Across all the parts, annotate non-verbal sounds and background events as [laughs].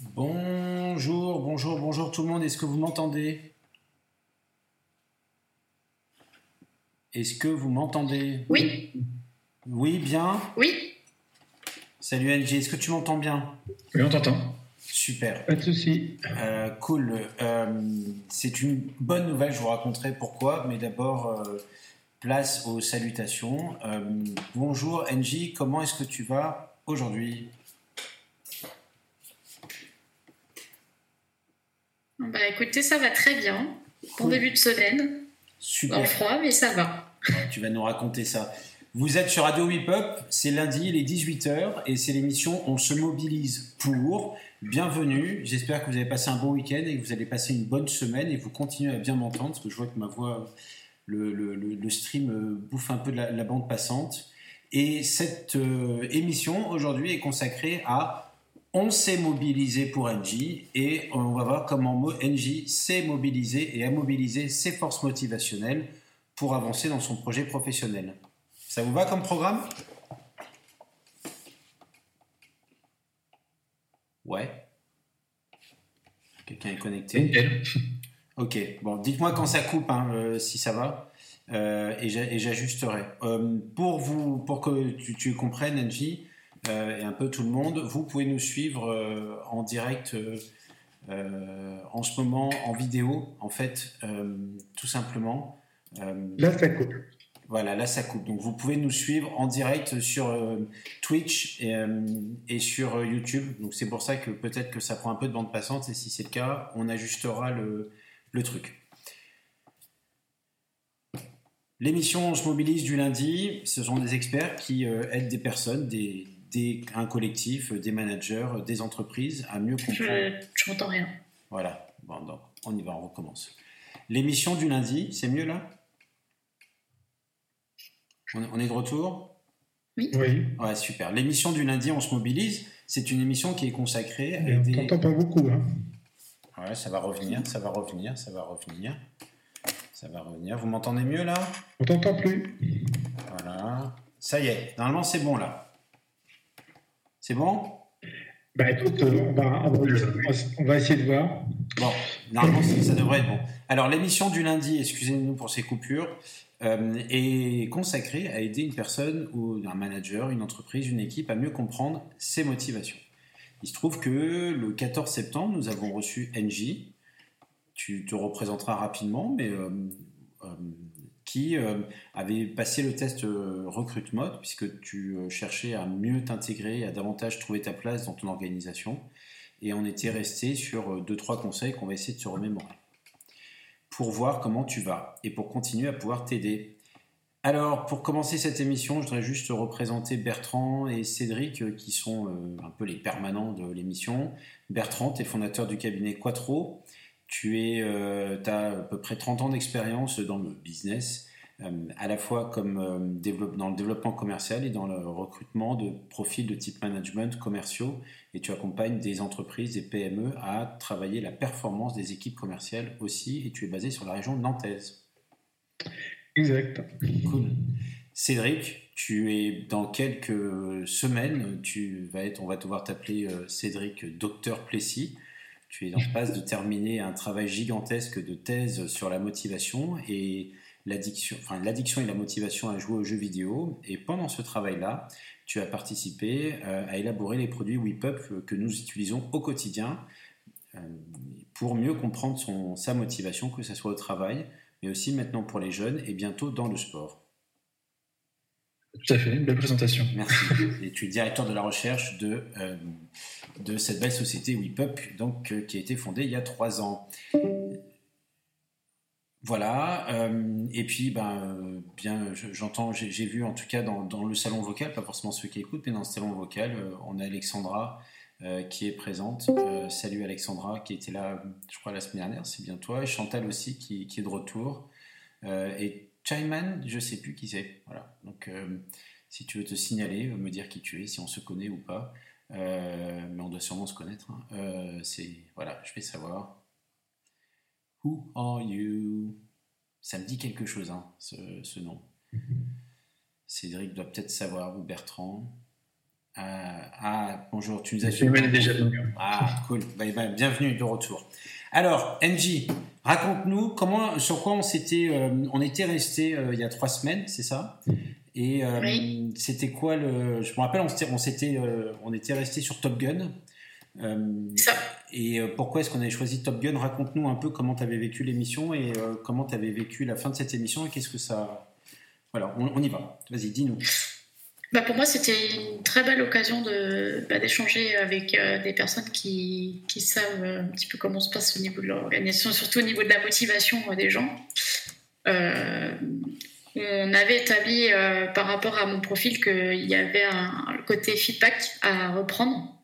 Bonjour, bonjour, bonjour tout le monde. Est-ce que vous m'entendez? Est-ce que vous m'entendez? Oui. Oui, bien. Oui. Salut Angie, est-ce que tu m'entends bien? Oui, on t'entend. Super. Pas de souci. Euh, cool. Euh, c'est une bonne nouvelle, je vous raconterai pourquoi, mais d'abord, euh, place aux salutations. Euh, bonjour Angie, comment est-ce que tu vas aujourd'hui? Bah écoutez, ça va très bien. Bon Cool. début de semaine. Super. En froid, mais ça va. Tu vas nous raconter ça. Vous êtes sur Radio Whip Up, c'est lundi, il est 18h et c'est l'émission On se mobilise pour. Bienvenue, j'espère que vous avez passé un bon week-end et que vous allez passer une bonne semaine et que vous continuez à bien m'entendre parce que je vois que ma voix, le, le- stream euh, bouffe un peu de la, la bande passante. Et cette euh, émission aujourd'hui est consacrée à On s'est mobilisé pour NJ et on va voir comment NJ s'est mobilisé et a mobilisé ses forces motivationnelles pour avancer dans son projet professionnel. Ça vous va comme programme? Ouais. Quelqu'un est connecté? Ok, bon, dites-moi quand ça coupe, hein, euh, si ça va, euh, et j'a- et j'ajusterai. Euh, pour, vous, pour que tu, tu comprennes, euh, et un peu tout le monde, vous pouvez nous suivre euh, en direct euh, euh, en ce moment en vidéo, en fait, euh, tout simplement. Euh, Là, ça coupe. voilà, là ça coupe. Donc vous pouvez nous suivre en direct sur euh, Twitch et, euh, et sur euh, YouTube. Donc c'est pour ça que peut-être que ça prend un peu de bande passante et si c'est le cas, on ajustera le, le truc. L'émission On se mobilise du lundi, ce sont des experts qui euh, aident des personnes, des, des- un collectif, euh, des managers, euh, des entreprises à mieux comprendre. Je n'entends rien. Voilà, bon, donc on y va, on recommence. L'émission du lundi, c'est mieux là? On, on est de retour? Oui. Ouais, super. L'émission du lundi, on se mobilise. C'est une émission qui est consacrée à on aider- t'entend pas beaucoup. Hein. Ouais, ça va revenir, ça va revenir, ça va revenir. Ça va revenir. Vous m'entendez mieux là? On t'entend plus. Voilà. Ça y est, normalement c'est bon là. C'est bon? Bah écoute, euh, on va, on, va, on va essayer de voir. Bon, normalement ça ça devrait être bon. Alors l'émission du lundi, excusez-nous pour ces coupures, euh, est consacrée à aider une personne ou un manager, une entreprise, une équipe à mieux comprendre ses motivations. Il se trouve que le 14 septembre, nous avons reçu NJ, tu te représenteras rapidement, mais euh, euh, qui euh, avait passé le test euh, Recruit Mode, puisque tu euh, cherchais à mieux t'intégrer, à davantage trouver ta place dans ton organisation. Et on était resté sur deux, trois conseils qu'on va essayer de se remémorer pour voir comment tu vas et pour continuer à pouvoir t'aider. Alors, pour commencer cette émission, je voudrais juste représenter Bertrand et Cédric, qui sont un peu les permanents de l'émission. Bertrand, tu es fondateur du cabinet Quattro. Tu es, as à peu près 30 ans d'expérience dans le business, euh, à la fois comme euh, dans le développement commercial et dans le recrutement de profils de type management commerciaux. Et tu accompagnes des entreprises, des PME à travailler la performance des équipes commerciales aussi. Et tu es basé sur la région nantaise. Exact. Cool. Cédric, tu es dans quelques semaines, tu vas être, on va devoir t'appeler euh, Cédric Docteur Plessis. Tu es en passe de terminer un travail gigantesque de thèse sur la motivation et l'addiction, enfin l'addiction et la motivation à jouer aux jeux vidéo. Et pendant ce travail-là, tu as participé euh, à élaborer les produits WePup que nous utilisons au quotidien euh, pour mieux comprendre son, sa motivation, que ce soit au travail, mais aussi maintenant pour les jeunes et bientôt dans le sport. Tout à fait, une belle présentation. Merci. [laughs] Et tu es directeur de la recherche de, euh, de cette belle société WePup, donc, euh, qui a été fondée il y a trois ans. Voilà. euh, et puis, ben, bien, je- j'entends, j'ai vu en tout cas dans, dans le salon vocal, pas forcément ceux qui écoutent, mais dans le salon vocal, on a Alexandra qui est présente. Salut Alexandra, qui était là, je crois, la semaine dernière, c'est bien toi. Et Chantal aussi, qui, qui est de retour. Et Chaiman, je sais plus qui c'est. Voilà. Donc, euh, si tu veux te signaler, euh, me dire qui tu es, si on se connaît ou pas. Euh, mais on doit sûrement se connaître. hein. Euh, c'est voilà, je vais savoir. Who are you? Ça me dit quelque chose, hein, ce, ce nom. Cédric doit peut-être savoir, ou Bertrand. Ah, bon, Bonjour, tu nous as suivi. déjà venu. Ah, cool. Bah, bah, bienvenue de retour. Alors, NJ, raconte-nous comment, sur quoi on s'était, euh, on était resté euh, il y a trois semaines, c'est ça? Et euh, c'était quoi le, je me rappelle, on s'était, on, s'était, on était resté sur Top Gun. ça. Et pourquoi est-ce qu'on avait choisi Top Gun? Raconte-nous un peu comment tu avais vécu l'émission et comment tu avais vécu la fin de cette émission et qu'est-ce que ça. Voilà, on, on y va. Vas-y, dis-nous. Bah pour moi, c'était une très belle occasion de, bah, d'échanger avec euh, des personnes qui, qui, savent un petit peu comment se passe au niveau de l'organisation, surtout au niveau de la motivation euh, des gens. Euh, on avait établi par rapport à mon profil qu'il y avait un, côté feedback à reprendre,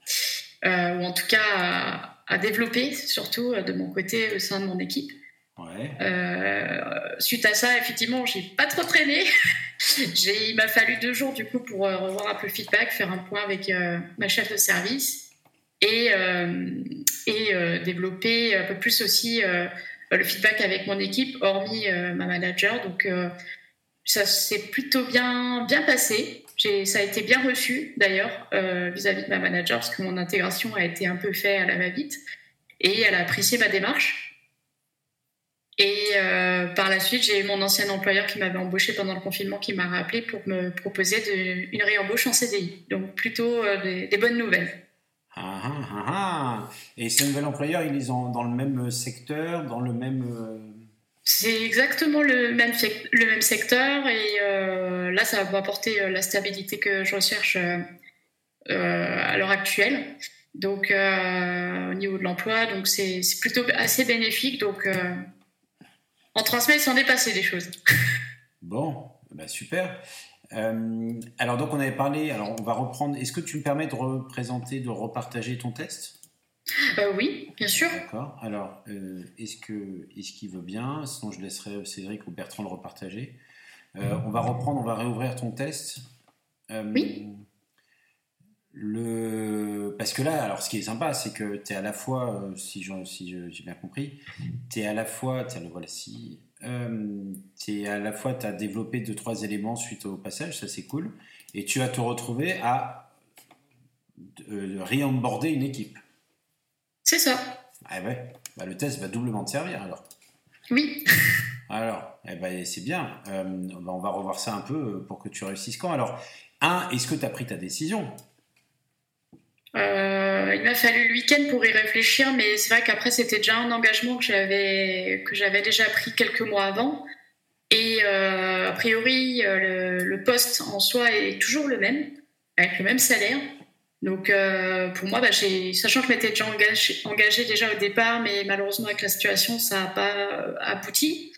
ou en tout cas à, développer, surtout de mon côté au sein de mon équipe. Ouais. suite à ça, effectivement, j'ai pas trop traîné. [laughs] il m'a fallu deux jours du coup pour euh, revoir un peu le feedback, faire un point avec euh, ma chef de service et, euh, et développer un peu plus aussi le feedback avec mon équipe, hormis ma manager. Donc ça s'est plutôt bien, bien passé. Ça a été bien reçu d'ailleurs vis-à-vis de ma manager parce que mon intégration a été un peu faite à la va-vite et elle a apprécié ma démarche. Et euh, par la suite, j'ai eu mon ancien employeur qui m'avait embauché pendant le confinement qui m'a rappelé pour me proposer de, une réembauche en CDI. Donc plutôt euh, des, bonnes nouvelles. Ah, ah, ah, ah, Et ces nouvel employeur, ils sont dans le même secteur, dans le même... Euh, C'est exactement le même, le même secteur et là, ça va apporter la stabilité que je recherche à l'heure actuelle. Donc au niveau de l'emploi, donc c'est plutôt assez bénéfique. Donc en trois semaines, il s'en est passé des choses. [laughs] bon, bah super. Euh, alors donc on avait parlé, alors on va reprendre, est-ce que tu me permets de représenter, de repartager ton test? Euh, Oui, bien sûr. D'accord, alors euh, est-ce qu'il est qu'il veut bien? Sinon je laisserai Cédric ou Bertrand le repartager. on va reprendre, on va réouvrir ton test. oui. Le... Parce que là, alors ce qui est sympa, c'est que tu es à la fois, si j'ai si bien compris, tu es à la fois, tiens, le voilà, si, euh, es à la fois, tu as développé deux, trois éléments suite au passage, ça c'est cool, et tu vas te retrouver à euh, réemborder une équipe. C'est ça. Ah ouais, bah, le test va doublement te servir alors. Oui. [laughs] Alors, eh ben, c'est bien. Euh, on va revoir ça un peu pour que tu réussisses quand? Alors, un, est-ce que tu as pris ta décision? Euh, il m'a fallu le week-end pour y réfléchir, mais c'est vrai qu'après c'était déjà un engagement que j'avais que j'avais déjà pris quelques mois avant. Et euh, a priori, euh, le, poste en soi est toujours le même, avec le même salaire. Donc pour moi, bah, sachant que je m'étais déjà engagée déjà au départ, mais malheureusement avec la situation, ça n'a pas abouti.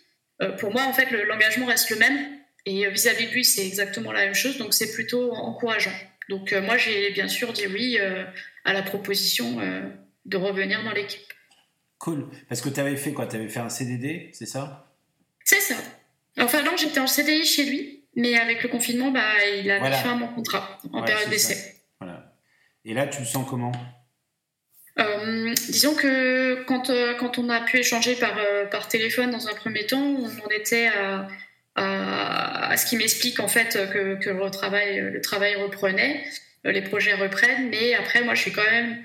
pour moi, en fait, l'engagement reste le même. Et vis-à-vis de lui, c'est exactement la même chose. Donc c'est plutôt encourageant. Donc euh, moi, j'ai bien sûr dit oui euh, à la proposition euh, de revenir dans l'équipe. Cool. Parce que tu avais fait quoi? Tu avais fait un CDD, c'est ça? C'est ça. Enfin non, j'étais en CDI chez lui, mais avec le confinement, bah, il a mis fin à mon contrat en période d'essai. Voilà. Et là, tu le sens comment? Disons que quand, quand on a pu échanger par, par téléphone dans un premier temps, on en était à, à, ce qui m'explique en fait que, le, travail, reprenait, euh, les projets reprennent, mais après moi je suis quand même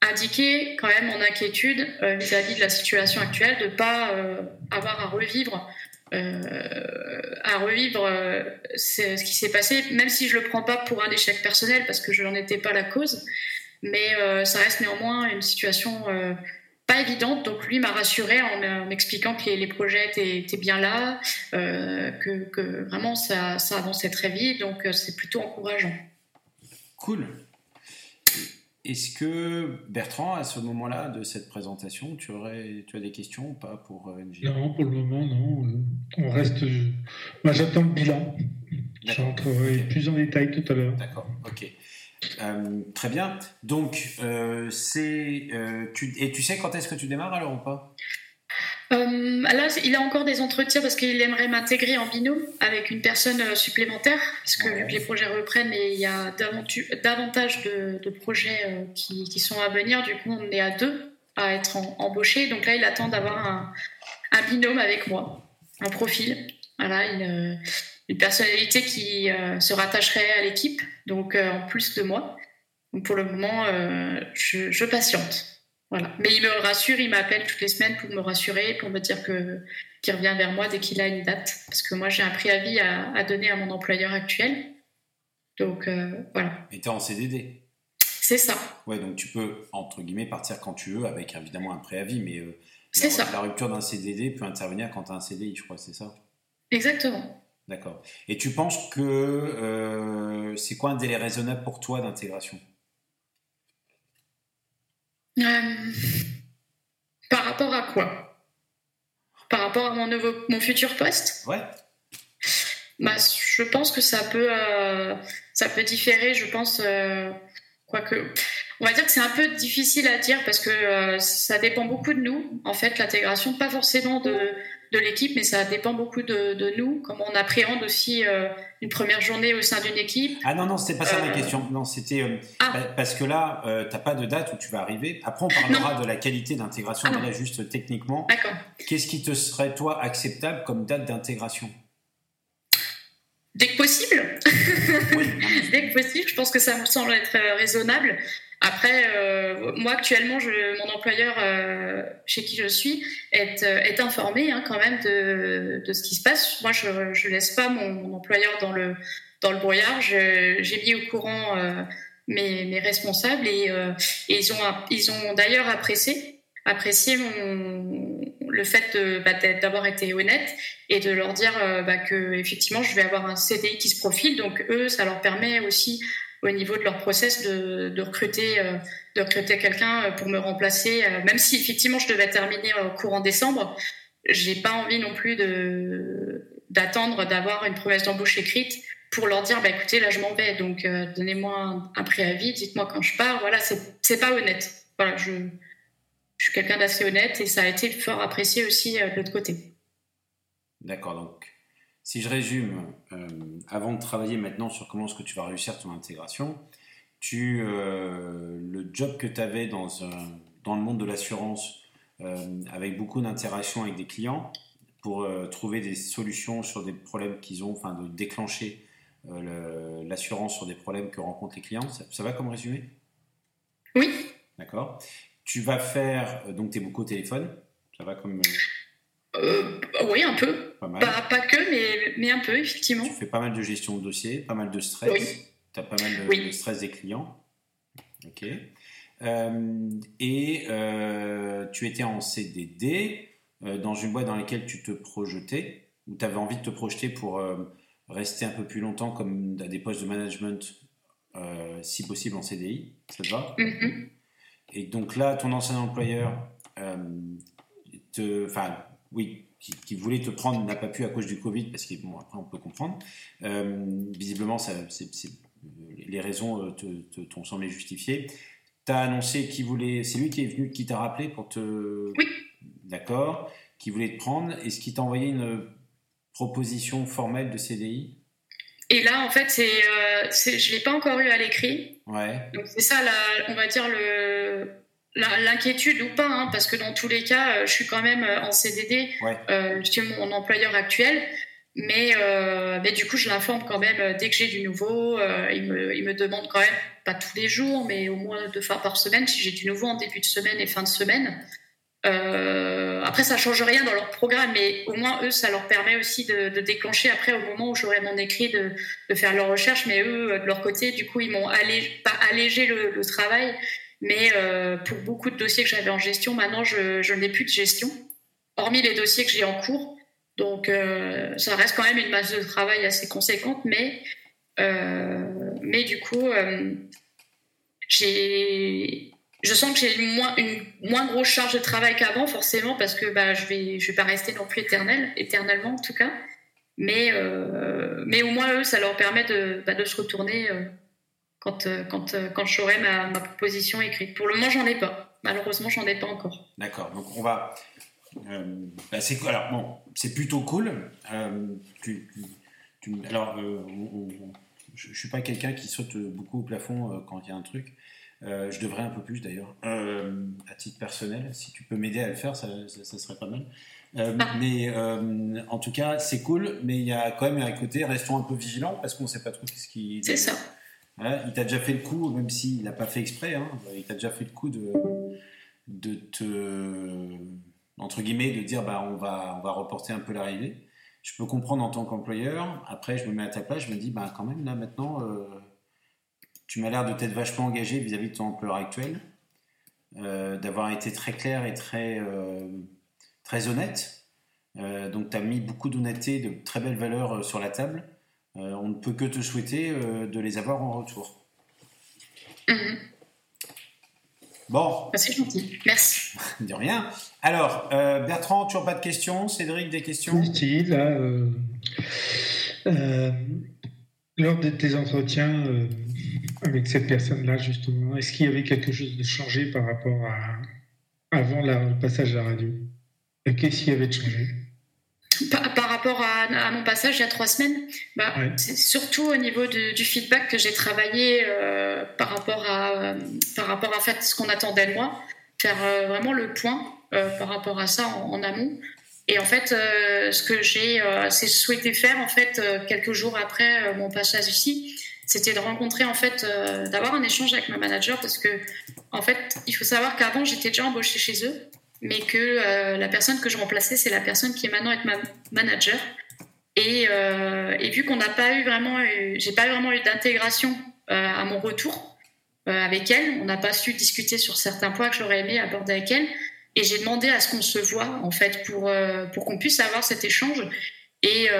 indiqué quand même mon inquiétude euh, vis-à-vis de la situation actuelle de pas euh, avoir à revivre à revivre ce qui s'est passé, même si je le prends pas pour un échec personnel parce que je n'en étais pas la cause, mais ça reste néanmoins une situation pas évidente. Donc lui m'a rassuré en m'expliquant que les, projets étaient, bien là, euh, que, vraiment ça, avançait très vite. Donc euh, c'est plutôt encourageant. Cool. Est-ce que Bertrand, à ce moment-là de cette présentation, tu aurais, tu as des questions ou pas pour euh, NG Non, pour le moment, non. On reste. Moi, j'attends le bilan. Je rentrerai plus en détail tout à l'heure. D'accord. Ok. Euh, très bien. Donc, euh, c'est. Euh, et tu sais quand est-ce que tu démarres alors ou pas? Là, il a encore des entretiens parce qu'il aimerait m'intégrer en binôme avec une personne supplémentaire. Parce que vu que les projets reprennent et il y a davantage de, projets qui, sont à venir, du coup, on est à deux à être embauchés. Donc là, il attend d'avoir un, binôme avec moi, un profil. Voilà, une, une personnalité qui se rattacherait à l'équipe donc euh, en plus de moi. Donc pour le moment, je, je, patiente. Voilà. Mais il me rassure, il m'appelle toutes les semaines pour me rassurer, pour me dire que qu'il revient vers moi dès qu'il a une date. Parce que moi, j'ai un préavis à, à, donner à mon employeur actuel. Donc voilà. Et tu es en CDD c'est ça. Ouais, donc tu peux, entre guillemets, partir quand tu veux, avec évidemment un préavis, mais euh, la, ça. la rupture d'un CDD peut intervenir quand tu as un CDI, je crois, c'est ça? Exactement. D'accord. Et tu penses que euh, c'est quoi un délai raisonnable pour toi d'intégration? Euh, Par rapport à quoi? Par rapport à mon, nouveau, mon futur poste? Ouais. Bah, je pense que ça peut, ça peut différer, je pense Quoique, on va dire que c'est un peu difficile à dire parce que euh, ça dépend beaucoup de nous. En fait, l'intégration, pas forcément de, de l'équipe, mais ça dépend beaucoup de, de, nous, comment on appréhende aussi euh, une première journée au sein d'une équipe. Ah non, non, c'était pas ça ma euh, question. Non, c'était ah. parce que là, tu n'as pas de date où tu vas arriver. Après, on parlera de la qualité d'intégration, ah juste techniquement. D'accord. Qu'est-ce qui te serait, toi, acceptable comme date d'intégration? Dès que possible. [laughs] Dès que possible, je pense que ça me semble être euh, raisonnable. Après, euh, moi actuellement, mon employeur euh, chez qui je suis est, est informé hein, quand même de, ce qui se passe. Moi, je ne laisse pas mon, employeur dans le, brouillard. J'ai mis au courant mes, responsables et, ils ont, d'ailleurs apprécié, le fait bah, d'avoir été honnête et de leur dire euh, bah, que effectivement je vais avoir un CDI qui se profile. Donc eux, ça leur permet aussi au niveau de leur process de, recruter, euh, recruter quelqu'un euh, pour me remplacer. même si effectivement je devais terminer courant décembre, j'ai pas envie non plus de d'attendre d'avoir une promesse d'embauche écrite pour leur dire bah écoutez là je m'en vais donc donnez-moi un, préavis dites-moi quand je pars voilà c'est pas honnête voilà je suis quelqu'un d'assez honnête et ça a été fort apprécié aussi euh, de l'autre côté. D'accord, donc si je résume, euh, avant de travailler maintenant sur comment est-ce que tu vas réussir ton intégration, tu, euh, le job que tu avais dans, dans le monde de l'assurance, avec beaucoup d'interactions avec des clients, pour trouver des solutions sur des problèmes qu'ils ont, enfin de déclencher l'assurance sur des problèmes que rencontrent les clients, ça, ça va comme résumé? Oui. D'accord. Tu vas faire, euh, donc tu es beaucoup au téléphone, ça va comme... Euh, euh, oui, un peu. Pas, mal. Pas, que, mais, mais, un peu, effectivement. Tu fais pas mal de gestion de dossier, pas mal de stress. Oui. Tu as pas mal de, stress des clients. Ok. et tu étais en CDD dans une boîte dans laquelle tu te projetais, ou tu avais envie de te projeter pour rester un peu plus longtemps comme à des postes de management, si possible en CDI. Ça te va? Mm-hmm. Et donc là, ton ancien employeur, euh, te, enfin, oui, qui, voulait te prendre n'a pas pu à cause du Covid, parce que, bon, après, on peut comprendre. Euh, visiblement, ça, les raisons euh, te, t'ont semblé justifiées. Tu as annoncé qu'il voulait. C'est lui qui est venu, qui t'a rappelé pour te. Oui. D'accord. Qui voulait te prendre. Est-ce qu'il t'a envoyé une proposition formelle de CDI et là, en fait, c'est, euh, je l'ai pas encore eu à l'écrit. Ouais. Donc c'est ça, on va dire le, l'inquiétude ou pas, hein, parce que dans tous les cas, euh, je suis quand même euh, en CDD euh, chez mon employeur actuel. Mais, euh, mais du coup, je l'informe quand même dès que j'ai du nouveau. il, me, il me demande quand même, pas tous les jours, mais au moins deux fois par semaine, si j'ai du nouveau en début de semaine et fin de semaine. Euh, après, ça change rien dans leur programme, mais au moins eux, ça leur permet aussi de, de déclencher après au moment où j'aurai mon écrit de, de, faire leur recherche. Mais eux, de leur côté, du coup, ils m'ont allégé, pas allégé le, le travail, mais euh, pour beaucoup de dossiers que j'avais en gestion, maintenant, je, je n'ai plus de gestion, hormis les dossiers que j'ai en cours. Donc, euh, ça reste quand même une masse de travail assez conséquente, mais euh, mais du coup, j'ai je sens que j'ai une moins, une moins grosse charge de travail qu'avant, forcément, parce que bah, je vais, je vais pas rester non plus éternel, éternellement en tout cas. Mais, mais au moins, ça leur permet de, bah, de se retourner quand, euh, quand, quand j'aurai ma, ma, proposition écrite. Pour le moment, j'en ai pas. Malheureusement, j'en ai pas encore. D'accord. Donc, on va. Bah, c'est alors bon, c'est plutôt cool. Tu, tu, alors, je, je suis pas quelqu'un qui saute beaucoup au plafond quand il y a un truc. Euh, je devrais un peu plus d'ailleurs, euh, à titre personnel. Si tu peux m'aider à le faire, ça, ça, serait pas mal. Euh, ah. Mais en tout cas, c'est cool, mais il y a quand même un côté, restons un peu vigilants parce qu'on ne sait pas trop ce qui. C'est ça. Il t'a déjà fait le coup, même s'il n'a pas fait exprès, hein, il t'a déjà fait le coup de, de te, entre guillemets, de dire bah, on, va, on va reporter un peu l'arrivée. Je peux comprendre en tant qu'employeur. Après, je me mets à ta place, je me dis bah, quand même, là maintenant, euh, tu m'as l'air de t'être vachement engagé vis-à-vis de ton employeur actuel, euh, d'avoir été très clair et très, euh, très honnête. donc, tu as mis beaucoup d'honnêteté, de très belles valeurs sur la table. On ne peut que te souhaiter de les avoir en retour. Mhm. Bon. Bah, c'est gentil. Merci. [laughs] de rien. Alors, euh, Bertrand, tu n'as pas de questions Cédric, des questions? Oui, là, euh, euh, lors de tes entretiens avec cette personne-là, justement, est-ce qu'il y avait quelque chose de changé par rapport à avant le passage à la radio? Qu'est-ce qu'il y avait de changé par, rapport à, mon passage il y a trois semaines, bah, c'est surtout au niveau du feedback que j'ai travaillé euh, par rapport à, par rapport à fait, ce qu'on attendait de moi, faire euh, vraiment le point euh, par rapport à ça en, amont. Et en fait, ce que j'ai souhaité faire en fait quelques jours après mon passage ici, c'était de rencontrer en fait, d'avoir un échange avec ma manager parce que en fait, il faut savoir qu'avant j'étais déjà embauchée chez eux mais que euh, la personne que je remplaçais, c'est la personne qui est maintenant être ma manager. Et, euh, vu qu'on n'a pas eu vraiment, j'ai pas vraiment eu d'intégration euh, à mon retour avec elle, on n'a pas su discuter sur certains points que j'aurais aimé aborder avec elle. Et j'ai demandé à ce qu'on se voit en fait pour pour qu'on puisse avoir cet échange. Et,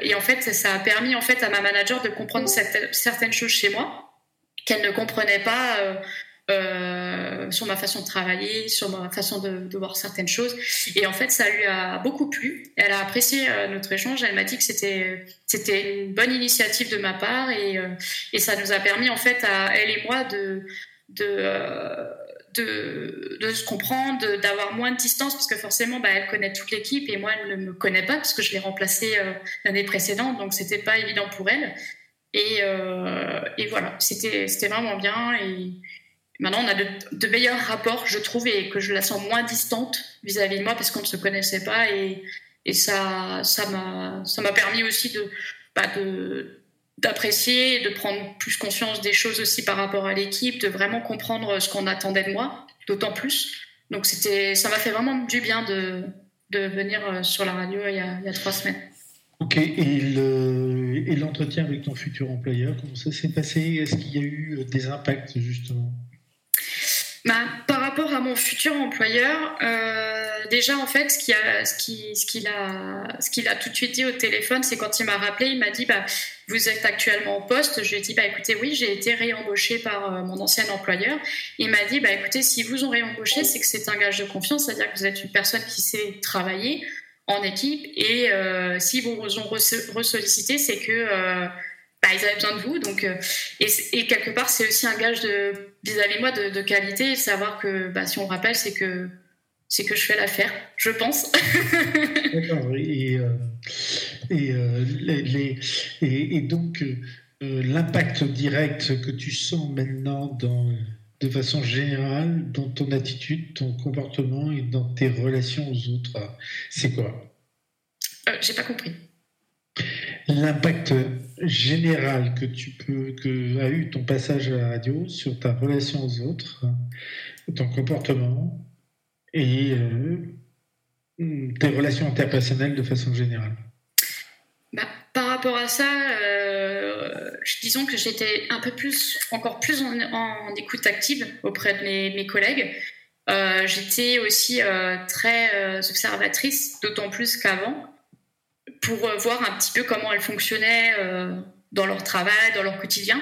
et, en fait, ça a permis en fait à ma manager de comprendre certaines choses chez moi qu'elle ne comprenait pas euh, sur ma façon de travailler, sur ma façon de, voir certaines choses. Et en fait, ça lui a beaucoup plu. Elle a apprécié euh, notre échange. Elle m'a dit que c'était c'était une bonne initiative de ma part et, euh, et ça nous a permis en fait à elle et moi de de de, se comprendre, d'avoir moins de distance, parce que forcément, bah, elle connaît toute l'équipe et moi, elle ne me connaît pas, parce que je l'ai remplacée l'année précédente, donc c'était pas évident pour elle. Et, et voilà, c'était vraiment bien. Maintenant, on a de, meilleurs rapports, je trouve, et que je la sens moins distante vis-à-vis de moi parce qu'on ne se connaissait pas. Et, ça, ça m'a permis aussi bah d'apprécier, de prendre plus conscience des choses aussi par rapport à l'équipe, de vraiment comprendre ce qu'on attendait de moi, d'autant plus. Donc ça m'a fait vraiment du bien de, venir euh, sur la radio il y a, il y a trois semaines. Ok, et l'entretien avec ton futur employeur, comment ça s'est passé? Est-ce qu'il y a eu euh, des impacts justement? Bah, par rapport à mon futur employeur, euh, déjà en fait, ce qu'il a, ce qui, ce qu'il a, ce qu'il a tout de suite dit au téléphone, c'est quand il m'a rappelé, il m'a dit bah vous êtes actuellement en poste. Je lui ai dit bah écoutez oui, j'ai été réembauché par euh, mon ancien employeur. Il m'a dit bah écoutez si vous ont réembauché, c'est que c'est un gage de confiance, c'est-à-dire que vous êtes une personne qui sait travailler en équipe et euh, si vous ont ressollicité, c'est que euh, bah, ils avaient besoin de vous. Donc, euh, et, quelque part, c'est aussi un gage de vis-à-vis moi de, qualité, savoir que bah, si on rappelle, c'est que c'est que je fais l'affaire, je pense. [laughs] D'accord. Et, euh, et, euh, les, et, donc l'impact direct que tu sens maintenant dans de façon générale dans ton attitude, ton comportement et dans tes relations aux autres, c'est quoi? J'ai pas compris l'impact général que tu peux que a eu ton passage à la radio sur ta relation aux autres, ton comportement et euh, tes relations interpersonnelles de façon générale. Bah, par rapport à ça, euh, disons que j'étais un peu plus, encore plus en, écoute active auprès de mes, collègues. Euh, j'étais aussi très observatrice, d'autant plus qu'avant pour euh, voir un petit peu comment elles fonctionnaient euh, dans leur travail, dans leur quotidien.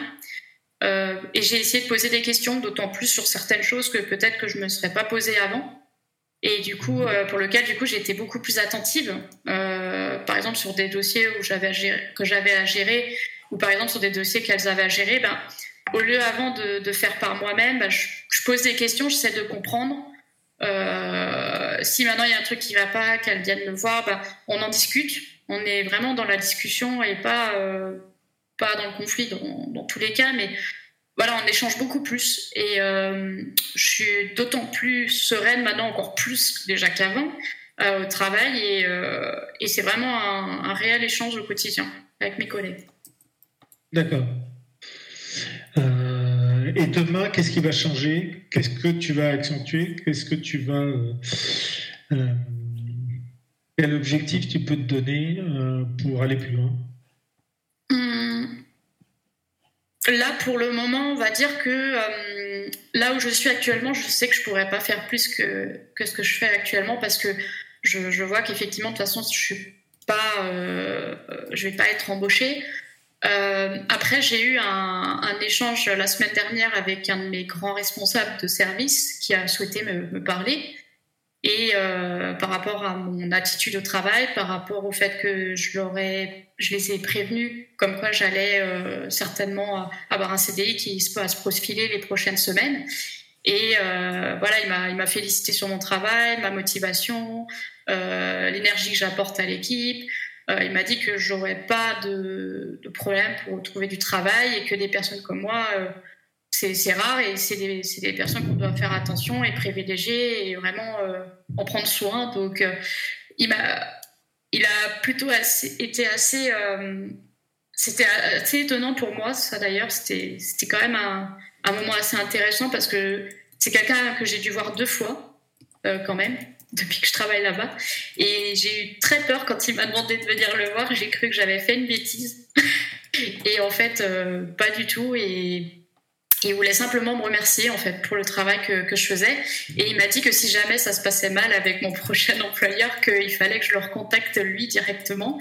Euh, et j'ai essayé de poser des questions, d'autant plus sur certaines choses que peut-être que je ne me serais pas posée avant. Et du coup, pour lequel du coup j'ai été beaucoup plus attentive. par exemple sur des dossiers que j'avais à gérer, ou par exemple sur des dossiers qu'elles avaient à gérer, ben, au lieu avant de, faire par moi-même, ben, je, pose des questions, j'essaie de comprendre. si maintenant il y a un truc qui ne va pas, qu'elles viennent me voir, ben, on en discute on est vraiment dans la discussion et pas, euh, pas dans le conflit dans, tous les cas, mais voilà, on échange beaucoup plus. Et euh, je suis d'autant plus sereine maintenant, encore plus déjà qu'avant, euh, au travail. Et, c'est vraiment un, un, réel échange au quotidien avec mes collègues. D'accord. et demain, qu'est-ce qui va changer? Qu'est-ce que tu vas accentuer? Qu'est-ce que tu vas quel objectif tu peux te donner pour aller plus loin? Hum. Là, pour le moment, on va dire que là où je suis actuellement, je sais que je pourrais pas faire plus que, que ce que je fais actuellement parce que je, je vois qu'effectivement, de toute façon, je suis pas, euh, vais pas être embauchée. Euh, après, j'ai eu un, échange la semaine dernière avec un de mes grands responsables de service qui a souhaité me parler. Et euh, par rapport à mon attitude au travail, par rapport au fait que je, je les ai prévenus comme quoi j'allais euh, certainement avoir un CDI qui à se profiler les prochaines semaines. Et euh, voilà, il m'a félicité sur mon travail, ma motivation, l'énergie que j'apporte à l'équipe. Il m'a dit que j'aurais pas de, de, problème pour trouver du travail et que des personnes comme moi, c'est rare et c'est des, personnes qu'on doit faire attention et privilégier et vraiment en prendre soin. Donc, il m'a, il a plutôt été assez, c'était assez étonnant pour moi, ça d'ailleurs. C'était, quand même un, un, moment assez intéressant parce que c'est quelqu'un que j'ai dû voir deux fois quand même [laughs] depuis que je travaille là-bas. Et j'ai eu très peur quand il m'a demandé de venir le voir. J'ai cru que j'avais fait une bêtise. [laughs] et en fait, euh, pas du tout. Et il voulait simplement me remercier en fait pour le travail que, que je faisais. Et il m'a dit que si jamais ça se passait mal avec mon [laughs] prochain employeur, qu'il fallait que je le recontacte lui directement.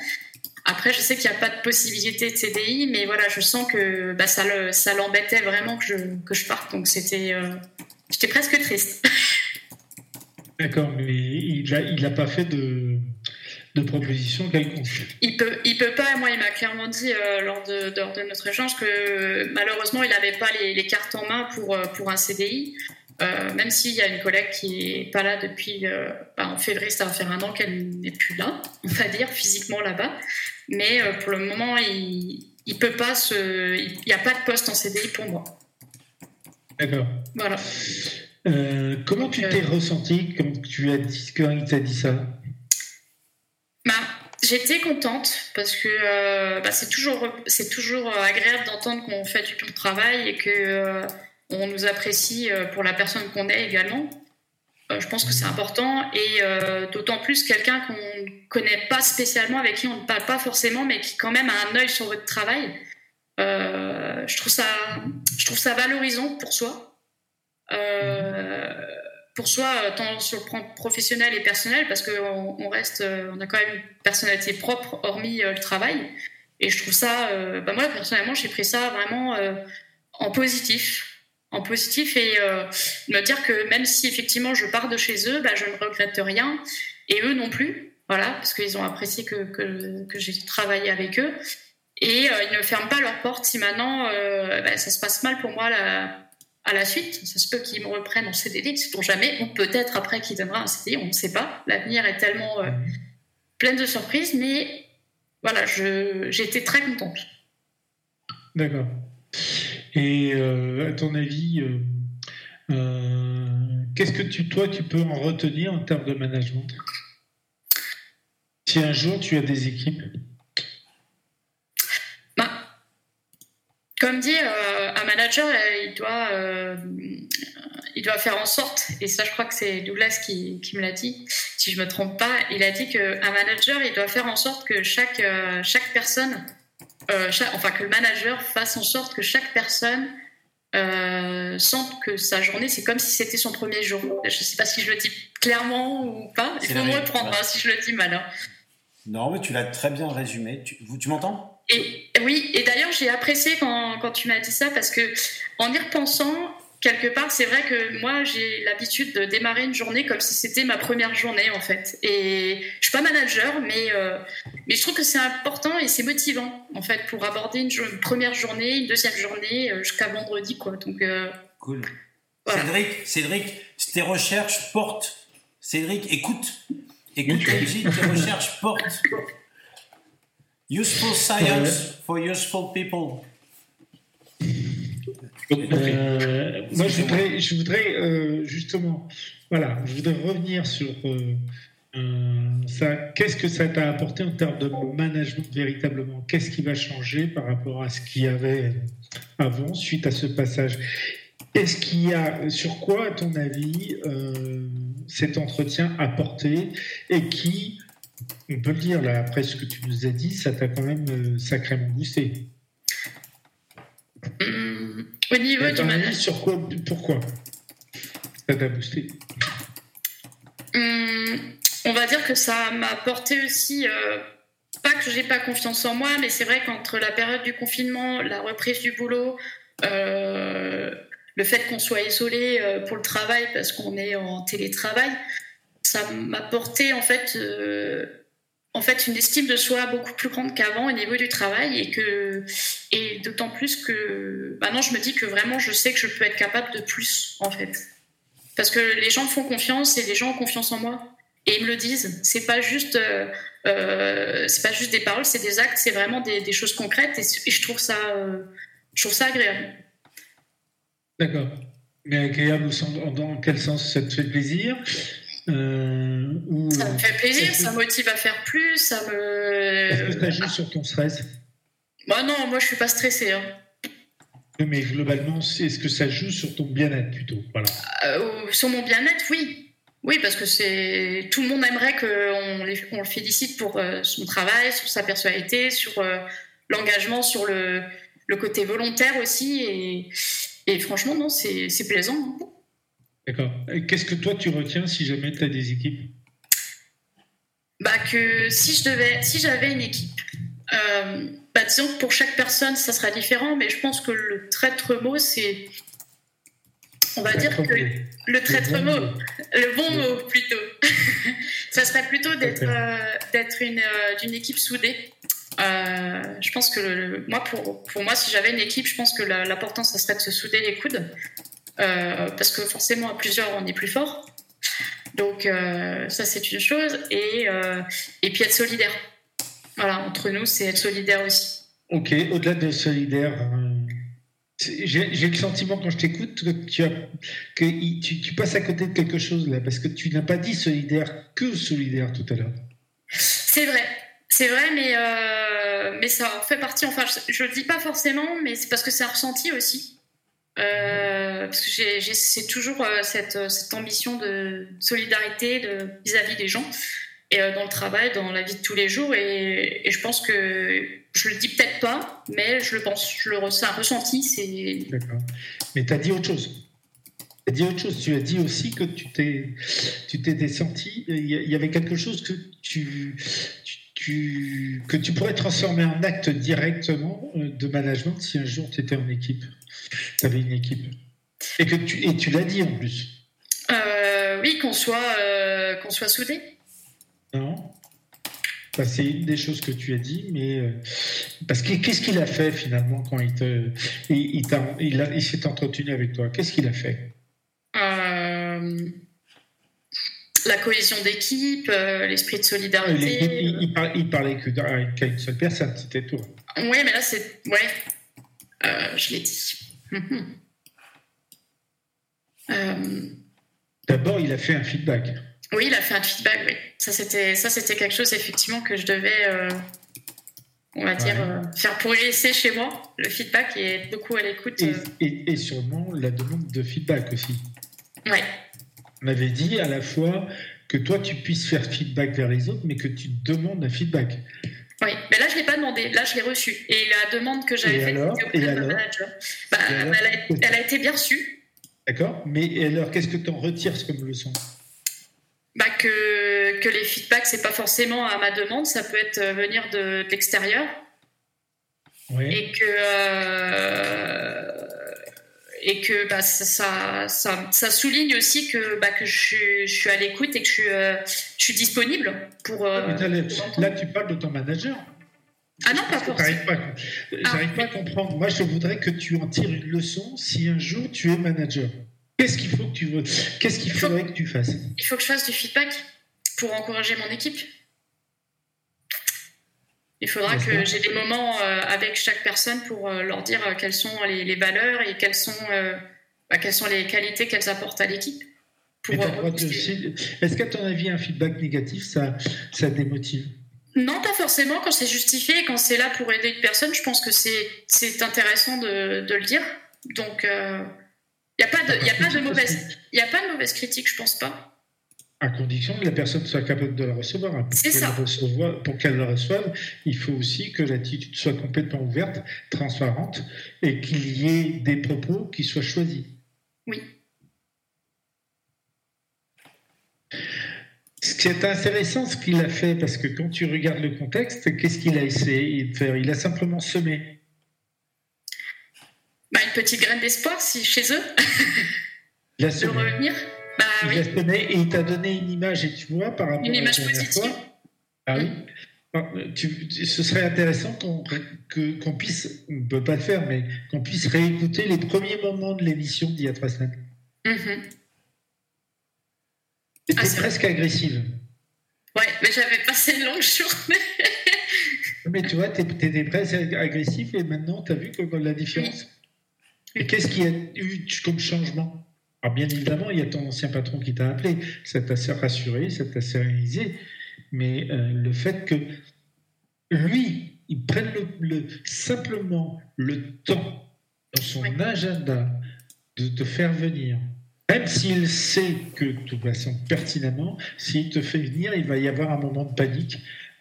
Après, je sais qu'il n'y a pas de possibilité de CDI, mais voilà, je sens que bah, ça l'embêtait vraiment que je, que je parte. Donc c'était, euh, j'étais presque triste. [laughs] D'accord, mais il n'a il a pas fait de, de proposition quelconque. Il peut, il peut pas. Moi, il m'a clairement dit euh, lors, de, de, notre échange que malheureusement, il n'avait pas les, les, cartes en main pour, euh, pour un CDI. Euh, même s'il y a une collègue qui est pas là depuis bah, en février, ça va faire un an qu'elle n'est plus là, on va dire physiquement là-bas. Mais pour le moment, il, il peut pas se, il n'y a pas de poste en CDI pour moi. D'accord. Voilà. Comment tu t'es ressenti quand tu as dit quand il t'a dit ça? Bah, J'étais contente parce que euh, bah, c'est toujours toujours agréable d'entendre qu'on fait du bon travail et que euh, on nous apprécie pour la personne qu'on est également. je pense que c'est important et d'autant plus quelqu'un qu'on ne connaît pas spécialement, avec qui on ne parle pas forcément, mais qui quand même a un œil sur votre travail. je trouve ça je trouve ça valorisant pour soi euh, pour soi, tant sur le plan professionnel et personnel, parce qu'on on reste, euh, on a quand même une personnalité propre, hormis euh, le travail. Et je trouve ça, bah moi personnellement, j'ai pris ça vraiment en positif, en positif et me dire que même si effectivement je pars de chez eux, bah, je ne regrette rien. Et eux non plus, voilà, parce qu'ils ont apprécié que, que, que j'ai travaillé avec eux. Et ils ne ferment pas leurs portes si maintenant bah, ça se passe mal pour moi la, à la suite. Ça se peut qu'ils me reprennent en CDD, sait-on jamais. Ou peut-être après qu'ils donnera un CDI, on ne sait pas. L'avenir est tellement euh, plein de surprises, mais voilà, j'étais très contente. D'accord. Et euh, à ton avis, euh, qu'est-ce que tu, toi, tu peux en retenir en termes de management? Si un jour tu as des équipes? Comme dit, euh, un manager, euh, il doit, euh, il doit faire en sorte, et ça je crois que c'est Douglas qui, qui me l'a dit, si je me trompe pas, il a dit qu'un manager, il doit faire en sorte que chaque, chaque personne, enfin que le manager fasse en sorte que chaque personne sente que sa journée, c'est comme si c'était son premier jour. Je ne sais pas si je le dis clairement ou pas, il faut me reprendre hein, si je le dis mal. Hein. Non, mais tu l'as très bien résumé. Tu, tu m'entends? Et oui, et d'ailleurs j'ai apprécié quand, quand tu m'as dit ça parce que en y repensant, quelque part, c'est vrai que moi j'ai l'habitude de démarrer une journée comme si c'était ma première journée en fait. Et je suis pas manager, mais euh, mais je trouve que c'est important et c'est motivant en fait pour aborder une, première journée, une deuxième journée euh, jusqu'à vendredi quoi. Donc euh, cool. Cédric, Cédric, tes recherches portent. Cédric, écoute, écoute la musique, tes recherches portent. [laughs] Useful science for useful people. Euh, moi, je voudrais, euh, justement, voilà, je voudrais revenir sur euh, ça. Qu'est-ce que ça t'a apporté en termes de management véritablement? Qu'est-ce qui va changer par rapport à ce qu'il y avait avant, suite à ce passage? Est-ce qu'il y a, sur quoi, à ton avis, cet entretien a porté et qui, on peut le dire là, après ce que tu nous as dit, ça t'a quand même euh, sacrément boosté Au niveau du management. Sur quoi, pourquoi ça t'a boosté? Hum, On va dire que ça m'a apporté aussi. Euh, pas que j'ai pas confiance en moi, mais c'est vrai qu'entre la période du confinement, la reprise du boulot, euh, le fait qu'on soit isolé pour le travail parce qu'on est en télétravail, ça m'a porté en fait, euh, en fait une estime de soi beaucoup plus grande qu'avant au niveau du travail et que et d'autant plus que maintenant je me dis que vraiment je sais que je peux être capable de plus en fait parce que les gens me font confiance et les gens ont confiance en moi et ils me le disent. C'est pas juste euh, c'est pas juste des paroles, c'est des actes, c'est vraiment des, choses concrètes et, je trouve ça je trouve ça agréable. D'accord. Mais agréable dans quel sens ça te fait plaisir? Euh, Ça me fait plaisir, ça, motive à faire plus, ça me. Est-ce que ça joue sur ton stress? Bah non, moi je suis pas stressée. Hein. Mais globalement, est-ce que ça joue sur ton bien-être plutôt? Voilà. Euh, sur mon bien-être, oui. Oui, parce que c'est tout le monde aimerait qu'on on le félicite pour euh, son travail, sur sa personnalité, sur l'engagement, sur le, le, côté volontaire aussi. Et, et franchement, non, c'est plaisant. Hein. D'accord. Qu'est-ce que toi tu retiens si jamais tu as des équipes? Bah que si je devais, si j'avais une équipe, euh, bah disons que pour chaque personne ça sera différent, mais je pense que le traître mot c'est, on va dire que le traître mot, le bon mot plutôt, [laughs] ça serait plutôt d'être euh, d'être une euh, d'une équipe soudée. Je pense que moi, pour, pour moi, si j'avais une équipe, je pense que l'important, ça serait de se souder les coudes. Euh, parce que forcément, à plusieurs, on est plus fort. Donc, euh, ça, c'est une chose. Et, et puis, être solidaire. Voilà, entre nous, c'est être solidaire aussi. Ok, au-delà de solidaire, j'ai le sentiment quand je t'écoute que, tu, as, que tu, tu, passes à côté de quelque chose là, parce que tu n'as pas dit solidaire que solidaire tout à l'heure. C'est vrai, c'est vrai, mais, euh, mais ça fait partie, enfin, je ne le dis pas forcément, mais c'est parce que c'est un ressenti aussi. Euh, parce que c'est toujours euh, cette, cette, ambition de solidarité vis-à-vis des gens, et dans le travail, dans la vie de tous les jours. Et, je pense que je le dis peut-être pas, mais je le pense, je le un ressenti. Mais tu as dit autre chose. Tu as dit autre chose. Tu as dit aussi que tu t'es, senti. Il y avait quelque chose que tu, tu que tu pourrais transformer en acte directement euh, de management si un jour tu étais en équipe, tu avais une équipe. Et que tu, et tu l'as dit en plus. Euh, oui, qu'on soit, euh, qu'on soit soudés. Non. Bah, c'est une des choses que tu as dit, mais parce que qu'est-ce qu'il a fait finalement quand il te, il, il, il s'est entretenu avec toi? Qu'est-ce qu'il a fait? La cohésion d'équipe, euh, l'esprit de solidarité. Il, il, parlait qu'à une seule personne, c'était toi. Oui, mais là, c'est. Ouais, euh, je l'ai dit. Mhm. Euh, D'abord, il a fait un feedback. Oui, il a fait un feedback, oui. Ça, c'était, ça, c'était quelque chose, effectivement, que je devais, on va dire, faire progresser chez moi, le feedback, et être beaucoup à l'écoute. Et, et, sûrement la demande de feedback aussi. Ouais m'avait dit à la fois que toi, tu puisses faire feedback vers les autres, mais que tu demandes un feedback. Oui, mais là, je ne l'ai pas demandé, là, je l'ai reçu. Et la demande que j'avais faite auprès de ma manager, bah, elle, a, été bien reçue. D'accord, mais alors, qu'est-ce que tu en retires comme leçon? Bah, que, que les feedbacks, c'est pas forcément à ma demande, ça peut être euh, venir de, l'extérieur. Oui. Et que. Euh, et que bah, ça, ça, ça, souligne aussi que, bah, que je, je, suis à l'écoute et que je suis, euh, je suis disponible pour. Euh, là, tu parles de ton manager. Ah non, pas forcément. J'arrive pas, pas, à comprendre. Moi, je voudrais que tu en tires une leçon si un jour tu es manager. Qu'est-ce qu'il faut que tu veux Qu'est-ce qu'il faudrait que tu fasses? Il faut que je fasse du feedback pour encourager mon équipe. Il faudra que j'ai des moments euh, avec chaque personne pour euh, leur dire euh, quelles sont les, valeurs et quelles sont, bah, quelles sont les qualités qu'elles apportent à l'équipe. Est-ce qu'à ton avis, un feedback négatif, ça, ça démotive? Non, pas forcément. Quand c'est justifié, quand c'est là pour aider une personne, je pense que c'est intéressant de, de, le dire. Donc, Il n'y a pas de, y a pas de mauvaise, il y a pas de mauvaise critique, je pense pas. À condition que la personne soit capable de la recevoir. Ça. pour qu'elle la reçoive, il faut aussi que l'attitude soit complètement ouverte, transparente, et qu'il y ait des propos qui soient choisis. Oui. Ce qui est intéressant, ce qu'il a fait, parce que quand tu regardes le contexte, qu'est-ce qu'il a essayé de faire? Il a simplement semé. Bah, une petite graine d'espoir si, chez eux. Il a [laughs] de revenir. Bah, il oui. et il t'a donné une image, et tu vois, par rapport Une à la image dernière positive. fois. Ah oui. Tu- ce serait intéressant qu'on puisse, on ne peut pas le faire, mais qu'on puisse réécouter les premiers moments de l'émission d'il y a trois semaines. Mhm. C'était Ah, presque agressive. Ouais, mais j'avais passé une longue journée. [laughs] Mais tu vois, tu étais presque agressif et maintenant, tu as vu la différence. Oui. Et qu'est-ce qu'il y a eu comme changement? Alors, bien évidemment, il y a ton ancien patron qui t'a appelé. Ça t'a rassuré, ça t'a sérénisé. Mais euh, le fait que lui, il prenne le, le- simplement le temps dans son Oui. agenda de te faire venir, même s'il sait que, toute façon, pertinemment, s'il te fait venir, il va y avoir un moment de panique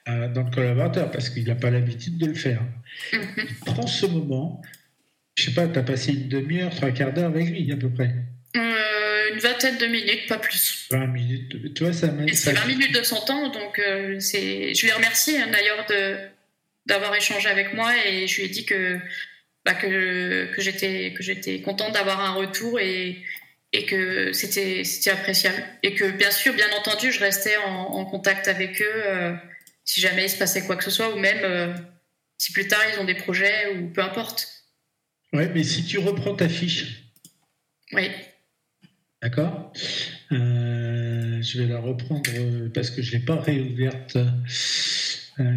euh, dans le collaborateur parce qu'il n'a pas l'habitude de le faire. Mhm. Prends ce moment, je sais pas, tu as passé une demi-heure, trois quarts d'heure avec lui à peu près. Euh, une vingtaine de minutes, pas plus. 20 minutes, tu vois, ça ça- c'est 20 minutes de son temps, donc euh, c'est. Je lui remercie hein, d'ailleurs de d'avoir échangé avec moi et je lui ai dit que bah, que, que j'étais que j'étais contente d'avoir un retour et et que c'était c'était appréciable et que bien sûr bien entendu je restais en, en contact avec eux euh, si jamais il se passait quoi que ce soit ou même si plus tard ils ont des projets ou peu importe Ouais, mais si tu reprends ta fiche, oui d'accord? Euh, Je vais la reprendre euh, parce que je ne l'ai pas réouverte. Euh,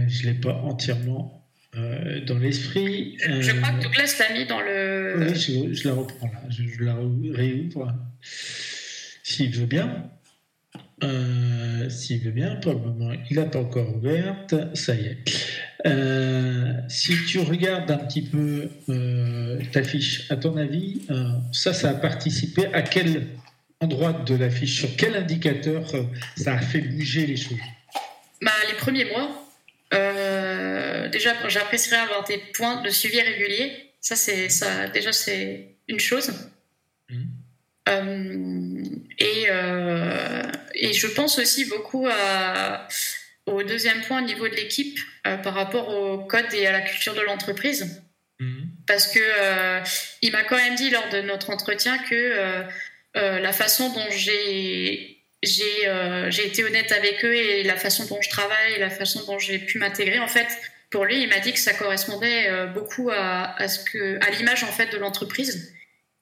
je ne l'ai pas entièrement euh, dans l'esprit. je, je crois que Douglas l'a mis dans le Oui, je, je la reprends là. Je, je la re- réouvre. S'il veut bien. S'il veut bien, pour le moment, il n'a pas encore ouverte. Ça y est. Si tu regardes un petit peu ta fiche, à ton avis, ça, ça a participé à quel endroit de la fiche, sur quel indicateur euh, ça a fait bouger les choses? Bah, les premiers mois, euh, déjà, j'apprécierais avoir des points de suivi réguliers. Ça, c'est ça. Déjà, c'est une chose. Mhm. Euh, et, euh, et je pense aussi beaucoup à- au deuxième point au niveau de l'équipe par rapport au code et à la culture de l'entreprise Mhm. parce que il m'a quand même dit lors de notre entretien que euh, la façon dont j'ai j'ai euh, été honnête avec eux et la façon dont je travaille la façon dont j'ai pu m'intégrer en fait pour lui il m'a dit que ça correspondait euh, beaucoup à, à ce que à l'image en fait de l'entreprise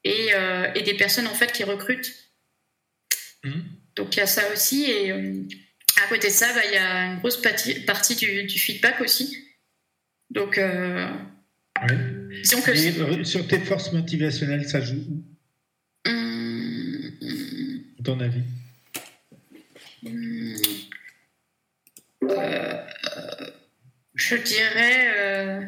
et, euh, et des personnes en fait qui recrutent Mhm. donc il y a ça aussi et à côté de ça bah, il y a une grosse partie, partie du, du feedback aussi donc Ouais. disons que Et, sur tes forces motivationnelles, ça joue où, Hum, ton avis hum, euh, je dirais. euh,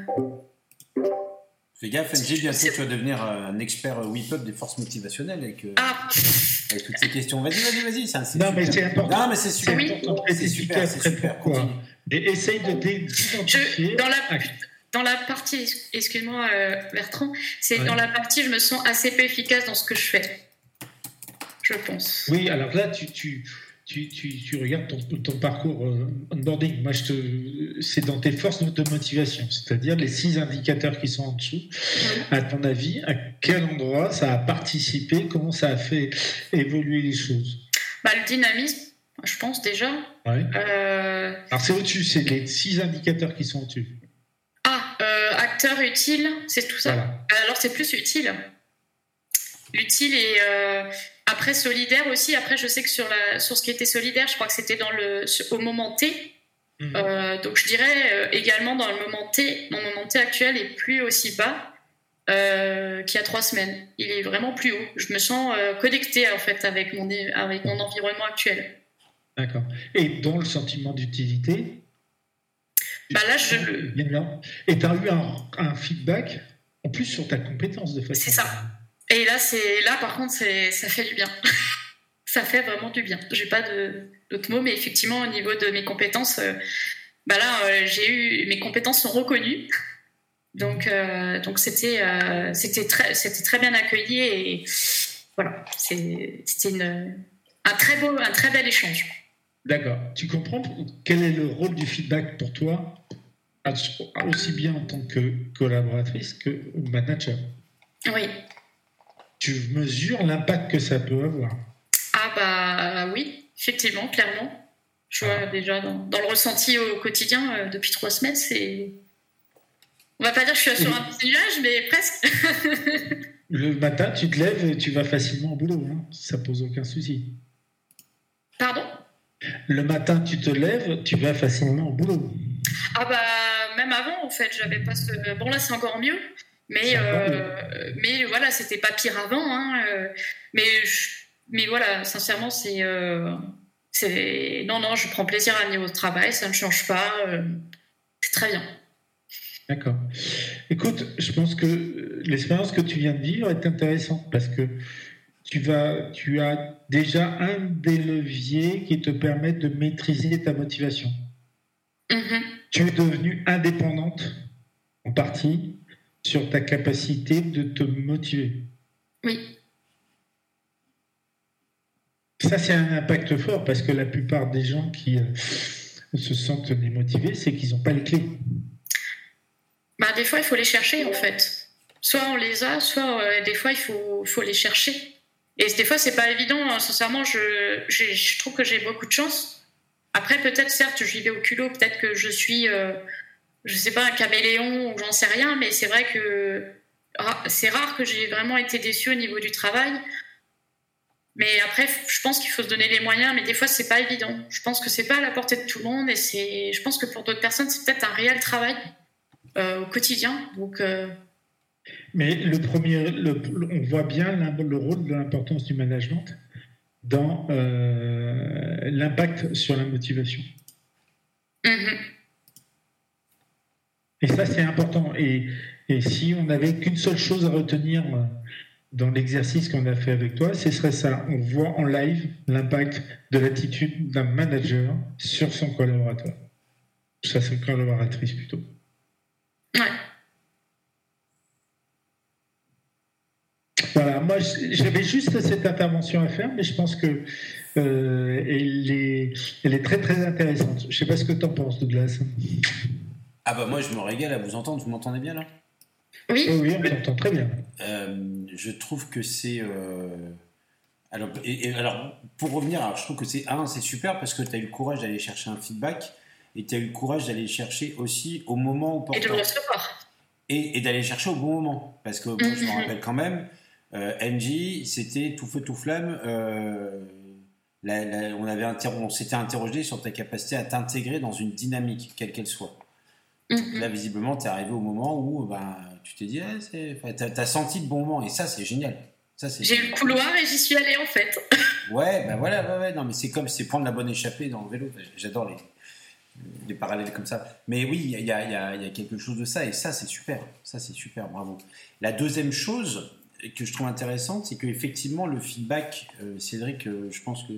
Fais gaffe, NG, bientôt tu vas devenir euh, un expert whip-up des forces motivationnelles avec, euh, Ah, avec toutes ces questions. Vas-y, vas-y, vas-y. c'est Non, super. mais c'est important. Non, mais c'est super. Important C'est super, c'est super. pourquoi. Et essaye de je, dans, la, Ah, dans la partie, excuse-moi euh, Bertrand, c'est Ouais. dans la partie je me sens assez peu efficace dans ce que je fais. Je pense. Oui, alors là, tu, tu, tu, tu, tu regardes ton, ton parcours euh, onboarding. Moi, c'est dans tes forces de motivation, c'est-à-dire les six indicateurs qui sont en dessous. À ton avis, à quel endroit ça a participé? Comment ça a fait évoluer les choses? Bah, le dynamisme, je pense déjà. ouais. Euh, Alors, c'est au-dessus, c'est les six indicateurs qui sont au-dessus. ah, euh, acteur utile, c'est tout ça. Voilà. Alors c'est plus utile. L'utile et euh, après solidaire aussi. Après, je sais que sur, la, sur ce qui était solidaire, je crois que c'était dans le, au moment T. Mhm. Euh, donc je dirais euh, également dans le moment T, mon moment T actuel est plus aussi bas euh, qu'il y a trois semaines. Il est vraiment plus haut. Je me sens connectée en fait avec mon, avec mon environnement actuel. D'accord. Et dans le sentiment d'utilité? Bah là, je-. Et tu as eu un, un feedback, en plus sur ta compétence de façon. C'est ça. Et là, c'est là par contre, ça fait du bien. [laughs] ça fait vraiment du bien. J'ai pas d'autres mots, mais effectivement, au niveau de mes compétences, euh, bah là, euh, j'ai eu mes compétences sont reconnues. [laughs] Donc, euh, donc c'était c'était très c'était très bien accueilli et voilà, c'était un très beau un très bel échange. D'accord. Tu comprends quel est le rôle du feedback pour toi, aussi bien en tant que collaboratrice que manager? Oui. Tu mesures l'impact que ça peut avoir Ah bah oui, effectivement, clairement. Je vois déjà dans, le ressenti au quotidien euh, depuis trois semaines, c'est. On va pas dire que je suis sur un petit nuage, mais presque. [laughs] le matin, tu te lèves et tu vas facilement au boulot. Hein. Ça pose aucun souci. Pardon? Le matin, tu te lèves, tu vas facilement au boulot. Ah bah même avant, en fait, j'avais pas ce. Bon là, c'est encore mieux. Mais, euh, mais voilà, c'était pas pire avant. Hein, euh, mais, mais voilà, sincèrement, c'est. Euh, c'est non, non, je prends plaisir à venir au travail, ça ne change pas. c'est très bien. D'accord. Écoute, je pense que l'expérience que tu viens de vivre est intéressante parce que tu, vas, tu as déjà un des leviers qui te permettent de maîtriser ta motivation. Mm-hmm. Tu es devenue indépendante en partie sur ta capacité de te motiver. Oui. Ça, c'est un impact fort parce que la plupart des gens qui euh, se sentent démotivés, c'est qu'ils n'ont pas les clés. Bah, des fois, il faut les chercher en fait. Soit on les a, soit euh, des fois, il faut, faut, les chercher. Et des fois, c'est pas évident. Hein. Sincèrement, je, je, trouve que j'ai beaucoup de chance. Après, peut-être, certes, j'y vais au culot. Peut-être que je suis euh, je sais pas, un caméléon ou j'en sais rien, mais c'est vrai que c'est rare que j'ai vraiment été déçue au niveau du travail. Mais après, je pense qu'il faut se donner les moyens, mais des fois, c'est pas évident. Je pense que c'est pas à la portée de tout le monde, et c'est, je pense que pour d'autres personnes, c'est peut-être un réel travail euh, au quotidien. Donc, euh, Mais le premier, on voit bien le rôle de l'importance du management dans euh, l'impact sur la motivation. Mm-hmm. Et ça, c'est important. Et, si on n'avait qu'une seule chose à retenir euh, dans l'exercice qu'on a fait avec toi, ce serait ça. On voit en live l'impact de l'attitude d'un manager sur son collaborateur. Ça, c'est collaboratrice plutôt. Ouais. Voilà, moi j'avais juste cette intervention à faire, mais je pense que euh, elle, est, elle est très très intéressante. Je ne sais pas ce que tu en penses, Douglas. Ah bah moi je me régale à vous entendre, vous m'entendez bien là? Oui. Oui, on t'entend très bien. Euh, je trouve que c'est... Euh, alors, et, alors, pour revenir, alors, je trouve que c'est un, c'est super parce que tu as eu le courage d'aller chercher un feedback et tu as eu le courage d'aller chercher aussi au moment où... Et de le recevoir. Et, et d'aller chercher au bon moment. Parce que bon, je me mhm. rappelle quand même, euh, NG, c'était tout feu, tout flamme. Euh, on, avait on s'était interrogé sur ta capacité à t'intégrer dans une dynamique, quelle qu'elle soit. Mhm. Là, visiblement, tu es arrivé au moment où ben, tu t'es dit, ah, tu as, senti le bon moment. Et ça, c'est génial. J'ai eu le couloir et j'y suis allé en fait. [laughs] ouais, ben voilà, ouais, non, mais c'est comme c'est prendre la bonne échappée dans le vélo. J'adore les, les parallèles comme ça. Mais oui, il y, y, y a, quelque chose de ça et ça, c'est super. Ça, c'est super, bravo. La deuxième chose que je trouve intéressante, c'est qu'effectivement, le feedback, euh, Cédric, euh, je pense que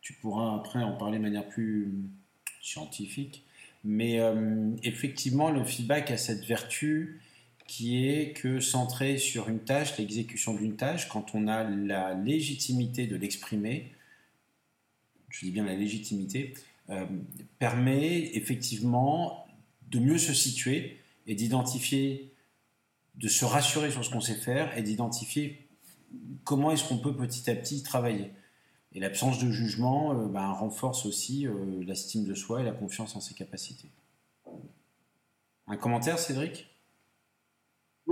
tu pourras après en parler de manière plus scientifique. Mais euh, effectivement, le feedback a cette vertu qui est que centré sur une tâche, l'exécution d'une tâche, quand on a la légitimité de l'exprimer, je dis bien la légitimité, euh, permet effectivement de mieux se situer et d'identifier, de se rassurer sur ce qu'on sait faire et d'identifier comment est-ce qu'on peut petit à petit travailler. Et l'absence de jugement euh, ben, renforce aussi euh, l'estime de soi et la confiance en ses capacités. Un commentaire, Cédric?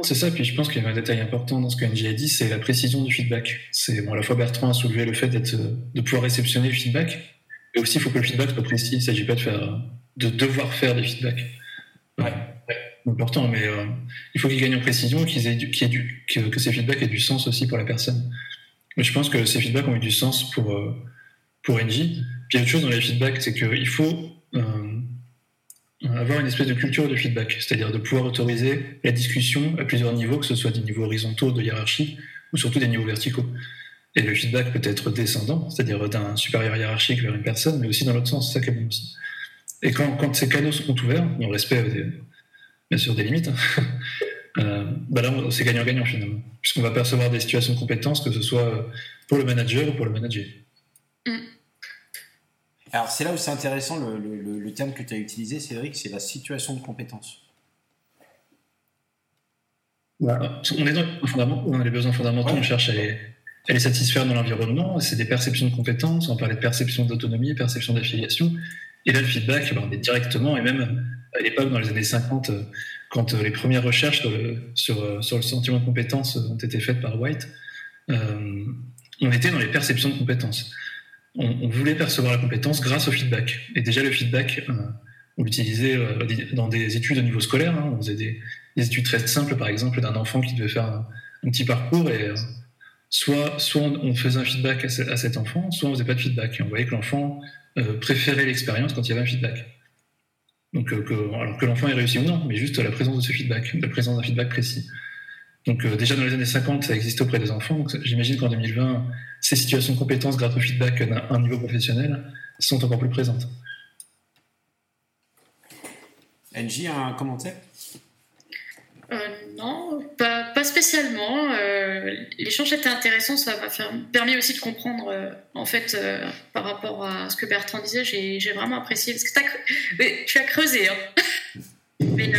C'est ça, puis je pense qu'il y a un détail important dans ce que NJ a dit, c'est la précision du feedback. C'est bon, à la fois Bertrand a soulevé le fait de pouvoir réceptionner le feedback, mais aussi il faut que le feedback soit précis. Il ne s'agit pas de faire, de devoir faire des feedbacks. Ouais. important, mais euh, il faut qu'ils gagnent en précision, qu'ils aient que, que, ces feedbacks aient du sens aussi pour la personne. Mais je pense que ces feedbacks ont eu du sens pour, euh, pour NJ. Puis il y a autre chose dans les feedbacks, c'est qu'il faut euh, avoir une espèce de culture de feedback, c'est-à-dire de pouvoir autoriser la discussion à plusieurs niveaux, que ce soit des niveaux horizontaux de hiérarchie ou surtout des niveaux verticaux. Et le feedback peut être descendant, c'est-à-dire d'un supérieur hiérarchique vers une personne, mais aussi dans l'autre sens, c'est ça qui est bon aussi. Et quand, ces canaux sont ouverts, dans le respect bien sûr des limites, [laughs] euh, bah là c'est gagnant-gagnant finalement, puisqu'on va percevoir des situations de compétences, que ce soit pour le manager ou pour le manager. Mm. Alors c'est là où c'est intéressant, le, le, le, terme que tu as utilisé, Cédric, c'est la situation de compétence. On est dans, les besoins fondamentaux, on cherche à les, à les satisfaire dans l'environnement. C'est des perceptions de compétences, on parlait de perception d'autonomie, perception d'affiliation. Et là, le feedback, ben, on est directement, et même à l'époque, dans les années 50, quand les premières recherches sur le, le sentiment de compétence ont été faites par White, euh, on était dans les perceptions de compétences. On, voulait percevoir la compétence grâce au feedback. Et déjà, le feedback, euh, on l'utilisait euh, dans des études au niveau scolaire. Hein. On faisait des, études très simples, par exemple, d'un enfant qui devait faire un, petit parcours et soit, soit on faisait un feedback à, cet enfant, soit on faisait pas de feedback. Et on voyait que l'enfant euh, préférait l'expérience quand il y avait un feedback. Donc, euh, que, alors que l'enfant ait réussi ou non, mais juste la présence de ce feedback, la présence d'un feedback précis. Donc euh, déjà dans les années 50, ça existait auprès des enfants. J'imagine qu'en 2020, ces situations de compétences grâce au feedback d'un un niveau professionnel sont encore plus présentes. Angie, un commentaire? Non, pas, spécialement. Euh, l'échange était intéressant, ça m'a permis aussi de comprendre, euh, en fait, par rapport à ce que Bertrand disait, j'ai vraiment apprécié. Parce que tu as creusé. Hein. [laughs] mais,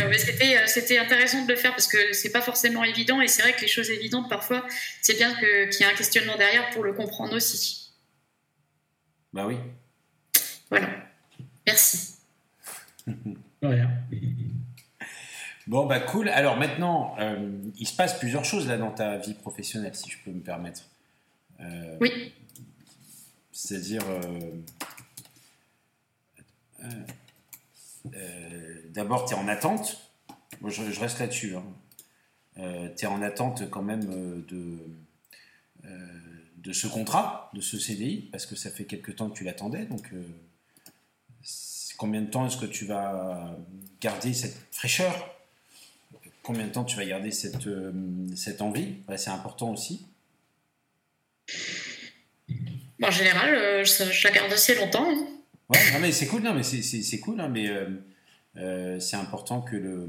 c'était intéressant de le faire parce que c'est pas forcément évident et c'est vrai que les choses évidentes, parfois, c'est bien qu'il y ait un questionnement derrière pour le comprendre aussi. Bah oui. Voilà. Merci. Rien. [laughs] Bon, bah cool. Alors maintenant, euh, il se passe plusieurs choses là dans ta vie professionnelle, si je peux me permettre. Euh, oui. C'est-à-dire, euh, d'abord, tu es en attente. Moi, je, reste là-dessus. Hein. tu es en attente quand même de, de ce contrat, de ce CDI, parce que ça fait quelques temps que tu l'attendais. Donc, combien de temps est-ce que tu vas garder cette fraîcheur? Combien de temps tu vas garder cette, euh, cette envie? C'est important aussi. En général, euh, je, la garde assez longtemps. Hein. Ouais, mais c'est cool, non, mais c'est cool, hein, mais euh, c'est important que le.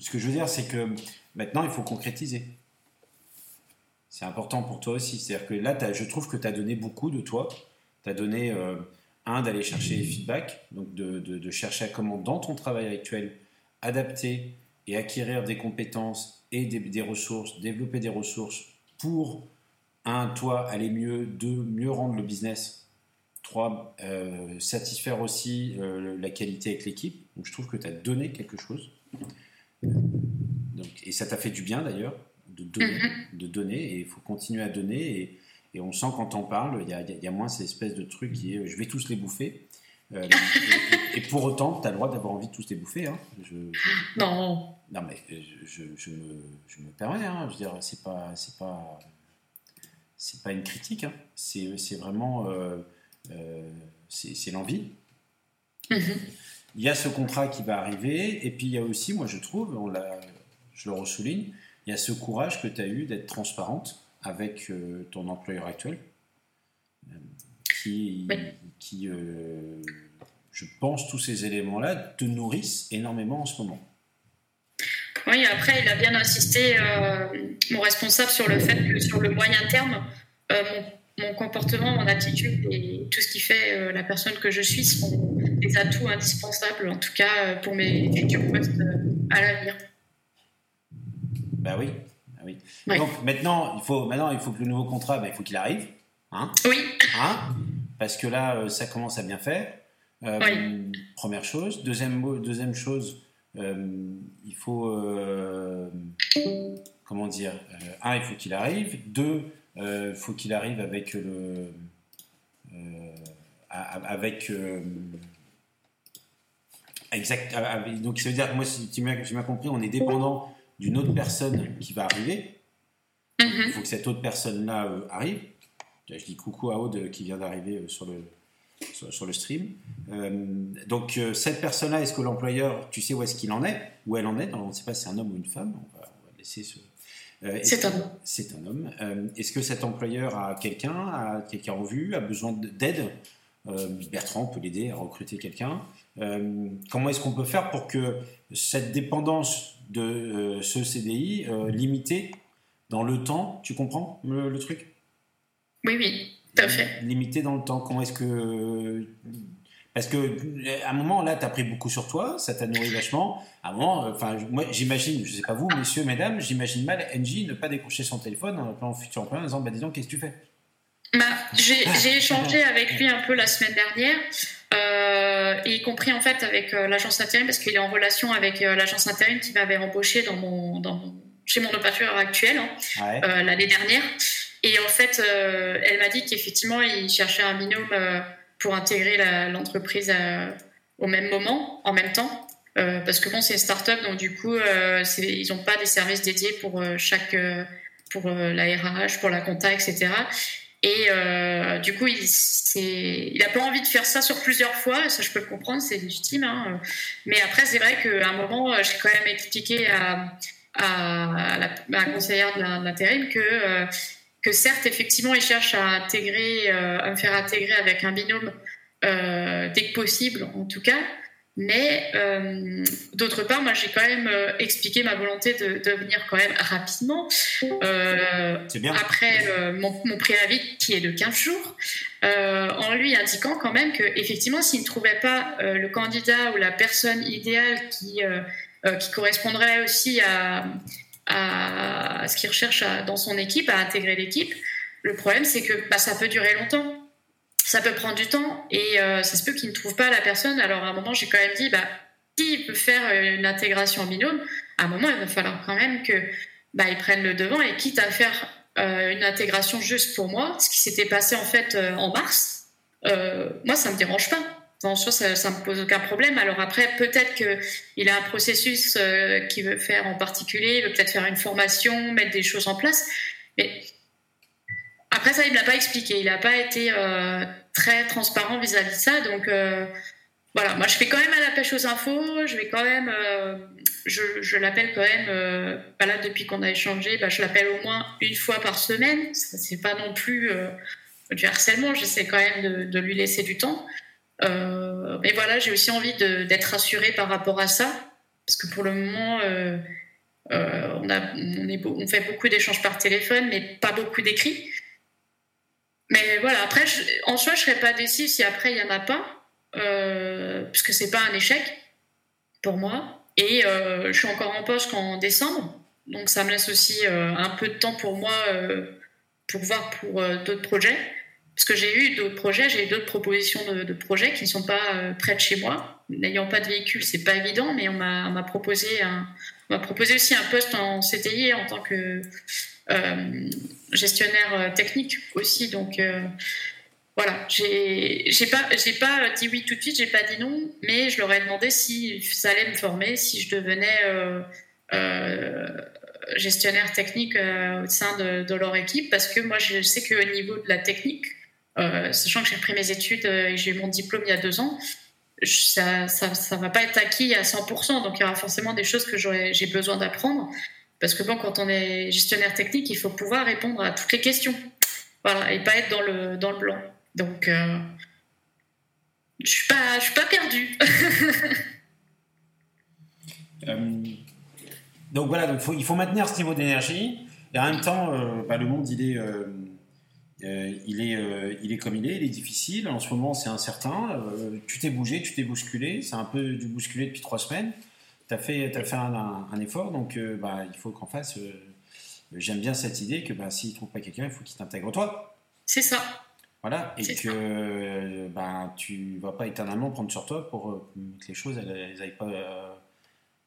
Ce que je veux dire, c'est que maintenant, il faut concrétiser. C'est important pour toi aussi. C'est-à-dire que là, je trouve que tu as donné beaucoup de toi. Tu as donné, un, d'aller chercher les feedbacks, donc de, de, de, chercher à comment, dans ton travail actuel, adapter et acquérir des compétences et des, ressources, développer des ressources pour, un, toi, aller mieux, deux, mieux rendre le business, trois, euh, satisfaire aussi euh, la qualité avec l'équipe. Donc je trouve que tu as donné quelque chose. Donc, et ça t'a fait du bien d'ailleurs de donner, mm-hmm. de donner et il faut continuer à donner et, et on sent quand on parle, il y a, y a, moins cette espèce de truc qui est je vais tous les bouffer. Euh, et, pour autant, tu as le droit d'avoir envie de tous les bouffer. Hein. non. Non, mais je, je, me, je me, permets. Hein. Je veux dire, c'est pas, c'est pas, c'est pas une critique. Hein. C'est, vraiment, euh, euh, c'est, l'envie. Mm-hmm. Il y a ce contrat qui va arriver, et puis il y a aussi, moi je trouve, on l'a, je le ressouligne, il y a ce courage que tu as eu d'être transparente avec ton employeur actuel qui, qui euh, je pense, tous ces éléments-là te nourrissent énormément en ce moment. Oui, après, il a bien insisté, euh, mon responsable, sur le fait que sur le moyen terme, euh, mon, comportement, mon attitude et tout ce qui fait la personne que je suis sont des atouts indispensables, en tout cas pour mes futurs postes à l'avenir. Ben oui. Bah oui. Donc maintenant il, faut, maintenant, il faut que le nouveau contrat, ben, il faut qu'il arrive. Hein? Oui. Hein? Parce que là, euh, ça commence à bien faire. Euh, première chose. Deuxième, deuxième chose, euh, il faut. comment dire Un, il faut qu'il arrive. Deux, il faut qu'il arrive avec le. avec. exact. Donc, ça veut dire que moi, si tu m'as compris, on est dépendant d'une autre personne qui va arriver. Mm-hmm. Il faut que cette autre personne-là arrive. Je dis coucou à Aude qui vient d'arriver euh, sur le, sur, le stream. Euh, donc, euh, cette personne-là, est-ce que l'employeur, tu sais où est-ce qu'il en est Où elle en est? On ne sait pas si c'est un homme ou une femme. On va, laisser ce. c'est un homme. C'est un homme. Est-ce que cet employeur a quelqu'un, a quelqu'un en vue, a besoin d'aide? Bertrand peut l'aider à recruter quelqu'un. comment est-ce qu'on peut faire pour que cette dépendance de ce CDI limitée dans le temps, tu comprends le, truc? Oui, oui, tout à fait. Limité dans le temps, comment est-ce que... Parce que à un moment, là, tu as pris beaucoup sur toi, ça t'a nourri vachement. À un moment, enfin, moi, j'imagine, je sais pas vous, messieurs, mesdames, j'imagine mal NJ ne pas décrocher son téléphone en appelant futur employeur en disant, bah, dis donc, qu'est-ce que tu fais? Bah, J'ai échangé avec lui un peu la semaine dernière, euh, y compris en fait avec euh, l'agence intérim, parce qu'il est en relation avec euh, l'agence intérim qui m'avait embauché dans mon, dans mon chez mon opérateur actuel hein, euh, l'année dernière. Et en fait, euh, elle m'a dit qu'effectivement, il cherchait un binôme euh, pour intégrer l'entreprise au même moment, en même temps. parce que bon, c'est une start-up, donc du coup, ils n'ont pas des services dédiés pour chaque, pour la RH, pour la compta, etc. Et du coup, il, il a pas envie de faire ça sur plusieurs fois. Ça, je peux le comprendre, c'est légitime. Hein. Mais après, c'est vrai qu'à un moment, j'ai quand même expliqué à, à la, conseillère de l'intérim que, euh, que certes, effectivement, il cherche à, intégrer, euh, à me faire intégrer avec un binôme euh, dès que possible, en tout cas. Mais d'autre part, moi, j'ai quand même expliqué ma volonté de, de, venir quand même rapidement. bien. Après mon, mon, préavis qui est de 15 jours, en lui indiquant quand même que effectivement, s'il ne trouvait pas le candidat ou la personne idéale qui euh, qui correspondrait aussi à, à ce qu'il recherche dans son équipe, à intégrer l'équipe. Le problème, c'est que bah, ça peut durer longtemps. Ça peut prendre du temps et euh, ça se peut qu'il ne trouve pas la personne. Alors à un moment, j'ai quand même dit, bah, s'il peut faire une intégration en binôme, à un moment, il va falloir quand même que bah, il prenne le devant et quitte à faire euh, une intégration juste pour moi, ce qui s'était passé en fait en mars, moi, ça me dérange pas ça, ça me pose aucun problème. Alors après, peut-être qu'il a un processus euh, qu'il veut faire en particulier, il veut peut-être faire une formation, mettre des choses en place. Mais après ça, il ne l'a pas expliqué. Il n'a pas été euh, très transparent vis-à-vis de ça. Donc euh, voilà, moi je fais quand même à la pêche aux infos. Je vais quand même, je, l'appelle quand même. Bah là, depuis qu'on a échangé, bah, je l'appelle au moins une fois par semaine. C'est pas non plus du harcèlement. J'essaie quand même de lui laisser du temps. Euh, mais voilà, j'ai aussi envie d'être rassurée par rapport à ça, parce que pour le moment, euh, euh, on, fait beaucoup d'échanges par téléphone, mais pas beaucoup d'écrits. Mais voilà, après, en soi, je serais pas déçue si après il y en a pas, puisque c'est pas un échec pour moi. Et je suis encore en poste qu'en décembre, donc ça me laisse aussi un peu de temps pour moi pour voir pour d'autres projets. Parce que j'ai eu d'autres projets, j'ai eu d'autres propositions de, projets qui ne sont pas euh, près de chez moi. N'ayant pas de véhicule, c'est pas évident, mais on m'a proposé, proposé aussi un poste en CTI en tant que euh, gestionnaire euh, technique aussi. Donc voilà, j'ai pas, pas dit oui tout de suite, j'ai pas dit non, mais je leur ai demandé si ça allait me former, si je devenais gestionnaire technique au sein de, de, leur équipe, parce que moi je sais qu'au niveau de la technique, euh, sachant que j'ai repris mes études euh, et j'ai eu mon diplôme il y a deux ans, ça, ça, va pas être acquis à 100%. Donc il y aura forcément des choses que j'ai besoin d'apprendre. Parce que bon, quand on est gestionnaire technique, il faut pouvoir répondre à toutes les questions. Voilà, et pas être dans le, dans le blanc. Donc, euh, je suis pas, suis pas perdue. [laughs] donc voilà, donc il faut maintenir ce niveau d'énergie. Et en même temps, bah, le monde, il est euh, il, est, euh, il est comme il est, il est difficile. En ce moment, c'est incertain. Euh, tu t'es bougé, tu t'es bousculé. C'est un peu du bousculé depuis trois semaines. Tu as fait, as fait un, effort, donc bah, il faut qu'en face. J'aime bien cette idée que bah, s'il ne trouve pas quelqu'un, il faut qu'il t'intègre toi. C'est ça. Voilà, et que bah, tu vas pas éternellement prendre sur toi pour que les choses elles, pas.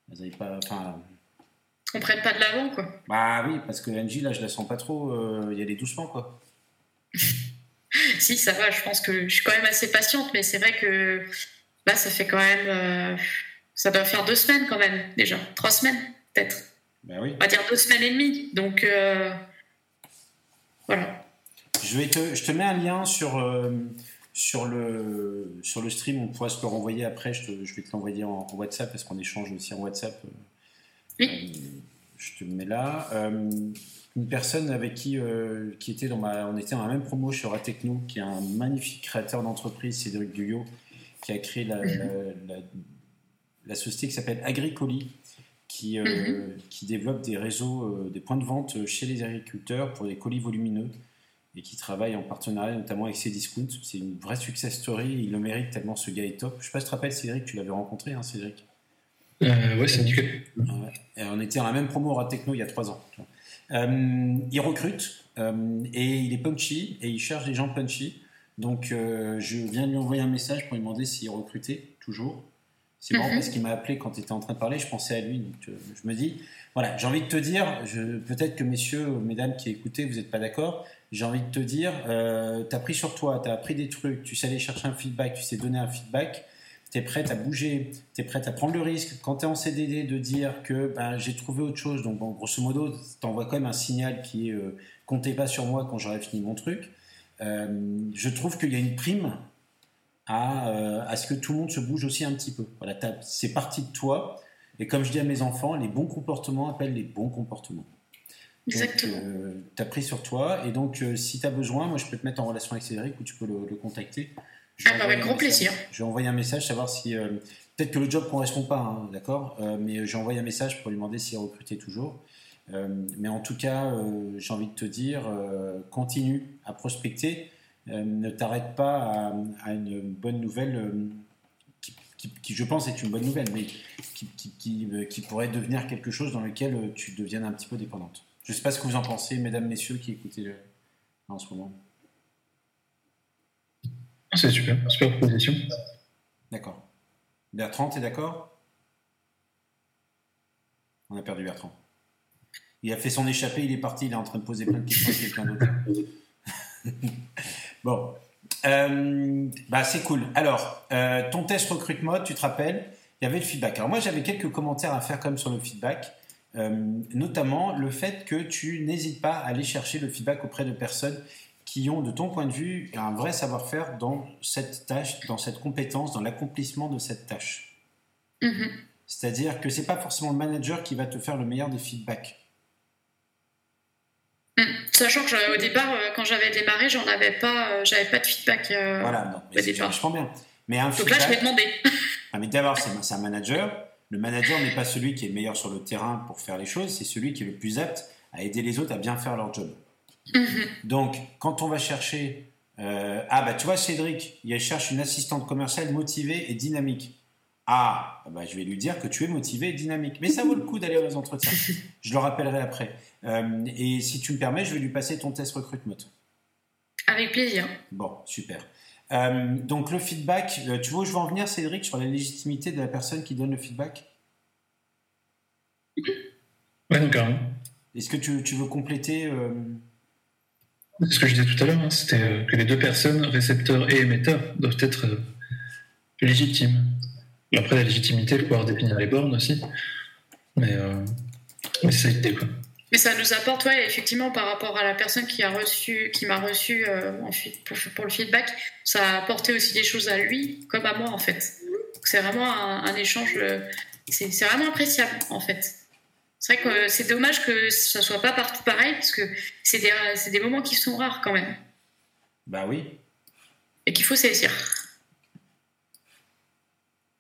elles aillent pas on prenne pas de l'avant, quoi. Bah oui, parce que Angie, là, je la sens pas trop y aller doucement, quoi. [laughs] si, ça va, je pense que je suis quand même assez patiente, mais c'est vrai que là, ça fait quand même. Euh, ça doit faire deux semaines quand même, déjà. Trois semaines, peut-être. Ben oui. On va dire deux semaines et demie. Donc, euh, voilà. Je, vais te, je te mets un lien sur, euh, sur, le, sur le stream. On pourra se le renvoyer après. Je, je vais te l'envoyer en, WhatsApp parce qu'on échange aussi en WhatsApp. Oui je te mets là. Euh, une personne avec qui, euh, qui était dans ma, on était dans la même promo chez Techno, qui est un magnifique créateur d'entreprise, Cédric Guyot, qui a créé la, la, société qui s'appelle Agricoli, qui, mhm. qui développe des réseaux, des points de vente chez les agriculteurs pour les colis volumineux et qui travaille en partenariat notamment avec Cdiscount. C'est une vraie success story, il le mérite tellement ce gars est top. Je sais pas si tu te rappelles Cédric, tu l'avais rencontré, hein, Cédric? Euh, Ouais, c'est nickel. on était dans la même promo au Techno il y a trois ans. Euh, il recrute euh, et il est punchy et il cherche des gens punchy. Donc je viens de lui envoyer un message pour lui demander s'il recrutait toujours. C'est marrant mhm. parce qu'il m'a appelé quand tu étais en train de parler, je pensais à lui. Donc je me dis, voilà, j'ai envie de te dire, peut-être que messieurs, mesdames qui écoutez, vous n'êtes pas d'accord, j'ai envie de te dire, euh, tu as pris sur toi, tu as appris des trucs, tu sais aller chercher un feedback, tu sais donner un feedback, tu es prête à bouger, tu es prête à prendre le risque. Quand tu es en CDD, de dire que ben, j'ai trouvé autre chose, donc bon, grosso modo, tu envoies quand même un signal qui est euh, comptez pas sur moi quand j'aurai fini mon truc. Euh, je trouve qu'il y a une prime à, euh, à, ce que tout le monde se bouge aussi un petit peu. Voilà, c'est parti de toi. Et comme je dis à mes enfants, les bons comportements appellent les bons comportements. Exactement. Tu as pris sur toi. Et donc, si tu as besoin, moi, je peux te mettre en relation avec Cédric ou tu peux le, contacter. Ah, bah, avec grand plaisir. Je vais envoyer un message, savoir si. Euh, peut-être que le job ne correspond pas, hein, d'accord Mais j'ai envoyé un message pour lui demander s'il recrutait toujours. mais en tout cas, j'ai envie de te dire, continue à prospecter. ne t'arrête pas à, une bonne nouvelle qui, qui, je pense, est une bonne nouvelle, mais qui, qui, pourrait devenir quelque chose dans lequel tu deviennes un petit peu dépendante. Je ne sais pas ce que vous en pensez, mesdames, messieurs, qui écoutez en ce moment. C'est super, super proposition. D'accord. Bertrand, es d'accord? On a perdu Bertrand. Il a fait son échappée, il est parti, il est en train de poser plein de questions à quelqu'un d'autre. [laughs] bon. Euh, bah c'est cool. Alors, euh, ton test recrutement, tu te rappelles, il y avait le feedback. Alors moi, j'avais quelques commentaires à faire comme sur le feedback. Euh, notamment le fait que tu n'hésites pas à aller chercher le feedback auprès de personnes qui ont, de ton point de vue, un vrai savoir-faire dans cette tâche, dans cette compétence, dans l'accomplissement de cette tâche. Mm-hmm. C'est-à-dire que c'est pas forcément le manager qui va te faire le meilleur des feedbacks. Mm. Sachant que au départ, euh, quand j'avais démarré, j'en avais pas, euh, j'avais pas de feedback. voilà, non, mais je comprends bien. Mais un Donc là, je vais demander. ah, mais d'abord, c'est un manager le manager n'est pas celui qui est le meilleur sur le terrain pour faire les choses, c'est celui qui est le plus apte à aider les autres à bien faire leur job. Mhm. Donc, quand on va chercher, euh, ah bah tu vois Cédric, il cherche une assistante commerciale motivée et dynamique. Ah, bah, je vais lui dire que tu es motivé et dynamique. Mais ça vaut le coup d'aller aux entretiens. [laughs] Je le rappellerai après. Euh, et si tu me permets, je vais lui passer ton test recrutement. Avec plaisir. Bon, super. Euh, donc le feedback, tu vois où je veux en venir, Cédric, sur la légitimité de la personne qui donne le feedback? Ouais, donc Est-ce que tu, tu, veux compléter euh... Ce que je disais tout à l'heure, hein, c'était euh, que les deux personnes, récepteur et émetteur, doivent être légitimes. Après, la légitimité, il faut pouvoir définir les bornes aussi. Mais, mais c'est l'idée, quoi. Mais ça nous apporte, ouais, effectivement, par rapport à la personne qui a reçu, qui m'a reçu euh, pour, le feedback, ça a apporté aussi des choses à lui, comme à moi, en fait. C'est vraiment un, échange, euh, c'est vraiment appréciable, en fait. C'est vrai que c'est dommage que ça soit pas partout pareil, parce que c'est des, des moments qui sont rares quand même. Bah oui. Et qu'il faut saisir.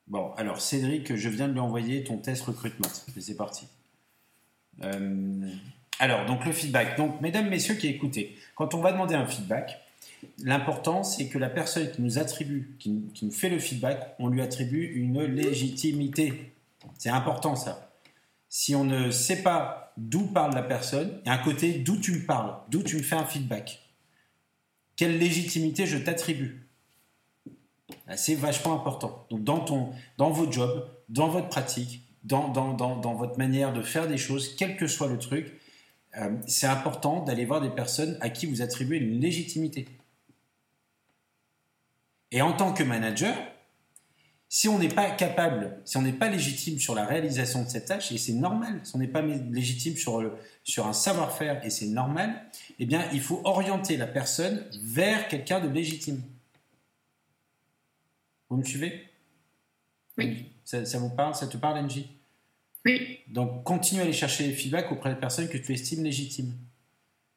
Bon, alors Cédric, je viens de lui envoyer ton test recrutement. C'est parti. Euh, alors, donc le feedback. Donc, mesdames, messieurs qui écoutez, quand on va demander un feedback, l'important c'est que la personne qui nous attribue, qui, nous fait le feedback, on lui attribue une légitimité. C'est important ça. Si on ne sait pas d'où parle la personne, il y a un côté d'où tu me parles, d'où tu me fais un feedback. Quelle légitimité je t'attribue? C'est vachement important. Donc dans, ton, dans vos jobs, dans votre pratique, dans, dans, dans, dans, votre manière de faire des choses, quel que soit le truc, euh, c'est important d'aller voir des personnes à qui vous attribuez une légitimité. Et en tant que manager, si on n'est pas capable, si on n'est pas légitime sur la réalisation de cette tâche, et c'est normal, si on n'est pas légitime sur, le, sur un savoir-faire, et c'est normal, eh bien, il faut orienter la personne vers quelqu'un de légitime. Vous me suivez? Oui. Ça, vous parle Ça te parle, Angie? Oui. Donc, continue à aller chercher les feedbacks auprès de personnes que tu estimes légitimes.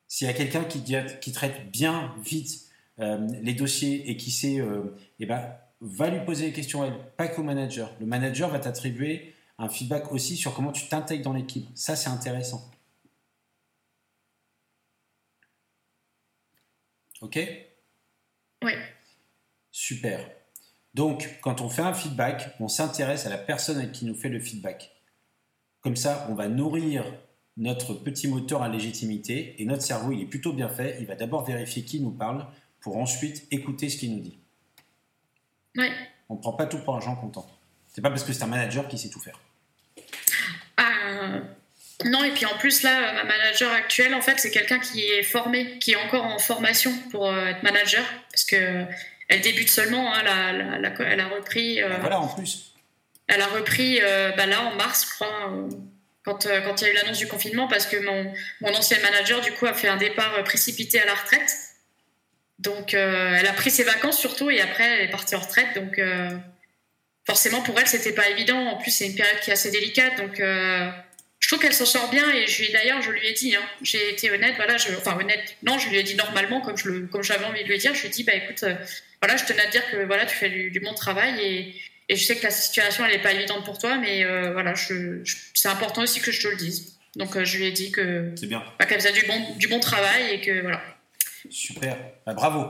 S'il y a quelqu'un qui, qui, traite bien, vite euh, les dossiers et qui sait, euh, eh ben, va lui poser les questions à elle, pas qu'au manager. Le manager va t'attribuer un feedback aussi sur comment tu t'intègres dans l'équipe. Ça, c'est intéressant. Ok? Oui. Super. Donc, quand on fait un feedback, on s'intéresse à la personne qui nous fait le feedback. Comme ça, on va nourrir notre petit moteur à légitimité et notre cerveau, il est plutôt bien fait. Il va d'abord vérifier qui nous parle pour ensuite écouter ce qu'il nous dit. On ne prend pas tout pour argent comptant. C'est pas parce que c'est un manager qui sait tout faire. Ah, non, et puis en plus, là, ma manager actuelle, en fait, c'est quelqu'un qui est formé, qui est encore en formation pour euh, être manager, parce que elle débute seulement, hein, elle a repris. Euh, voilà, en plus. Elle a repris euh, bah, là en mars, je crois, quand, quand il y a eu l'annonce du confinement, parce que mon, mon ancien manager, du coup, a fait un départ précipité à la retraite. Donc, elle a pris ses vacances surtout, et après, elle est partie en retraite. Donc, forcément, pour elle, c'était pas évident. En plus, c'est une période qui est assez délicate, donc je trouve qu'elle s'en sort bien et je d'ailleurs je lui ai dit hein, j'ai été honnête voilà je, enfin honnête non je lui ai dit normalement comme je le comme j'avais envie de lui dire. Je lui ai dit bah écoute euh, voilà je tenais à te dire que voilà tu fais du, bon travail et, et, je sais que la situation elle est pas évidente pour toi mais euh, voilà je, c'est important aussi que je te le dise. Donc euh, je lui ai dit que c'est bien. bah, qu'elle faisait du bon du bon travail et que voilà super bah, bravo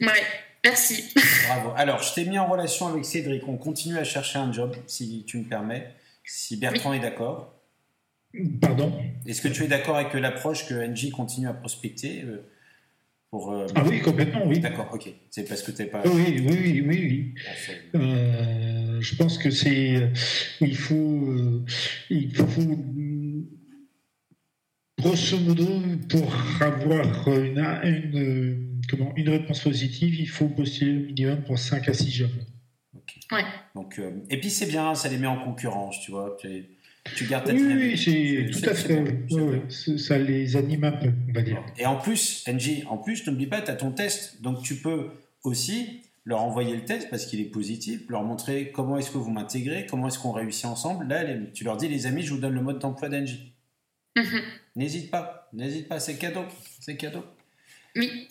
ouais merci bravo alors je t'ai mis en relation avec Cédric on continue à chercher un job si tu me permets si Bertrand est d'accord Pardon? Est-ce que tu es d'accord avec l'approche que NJ continue à prospecter euh, pour, euh, Ah oui, complètement, oui. D'accord, ok. C'est parce que tu n'es pas. Oui, oui, oui, oui. oui. Euh, je pense que c'est. Il faut. il faut. Grosso modo, pour avoir une, une, comment, une réponse positive, il faut postuler au minimum pour 5 à 6 jobs. Ouais. Donc, et puis c'est bien, ça les met en concurrence, tu vois. Tu gardes ta oui, Oui, c'est tout à fait. ça les anime un peu, on va dire. Et en plus, NJ, en plus, n'oublie pas, tu as ton test. Donc tu peux aussi leur envoyer le test parce qu'il est positif, leur montrer comment est-ce que vous m'intégrez, comment est-ce qu'on réussit ensemble. Là, tu leur dis, les amis, je vous donne le mode d'emploi d'NJ. Mhm. N'hésite pas, n'hésite pas, c'est cadeau. C'est cadeau. Oui.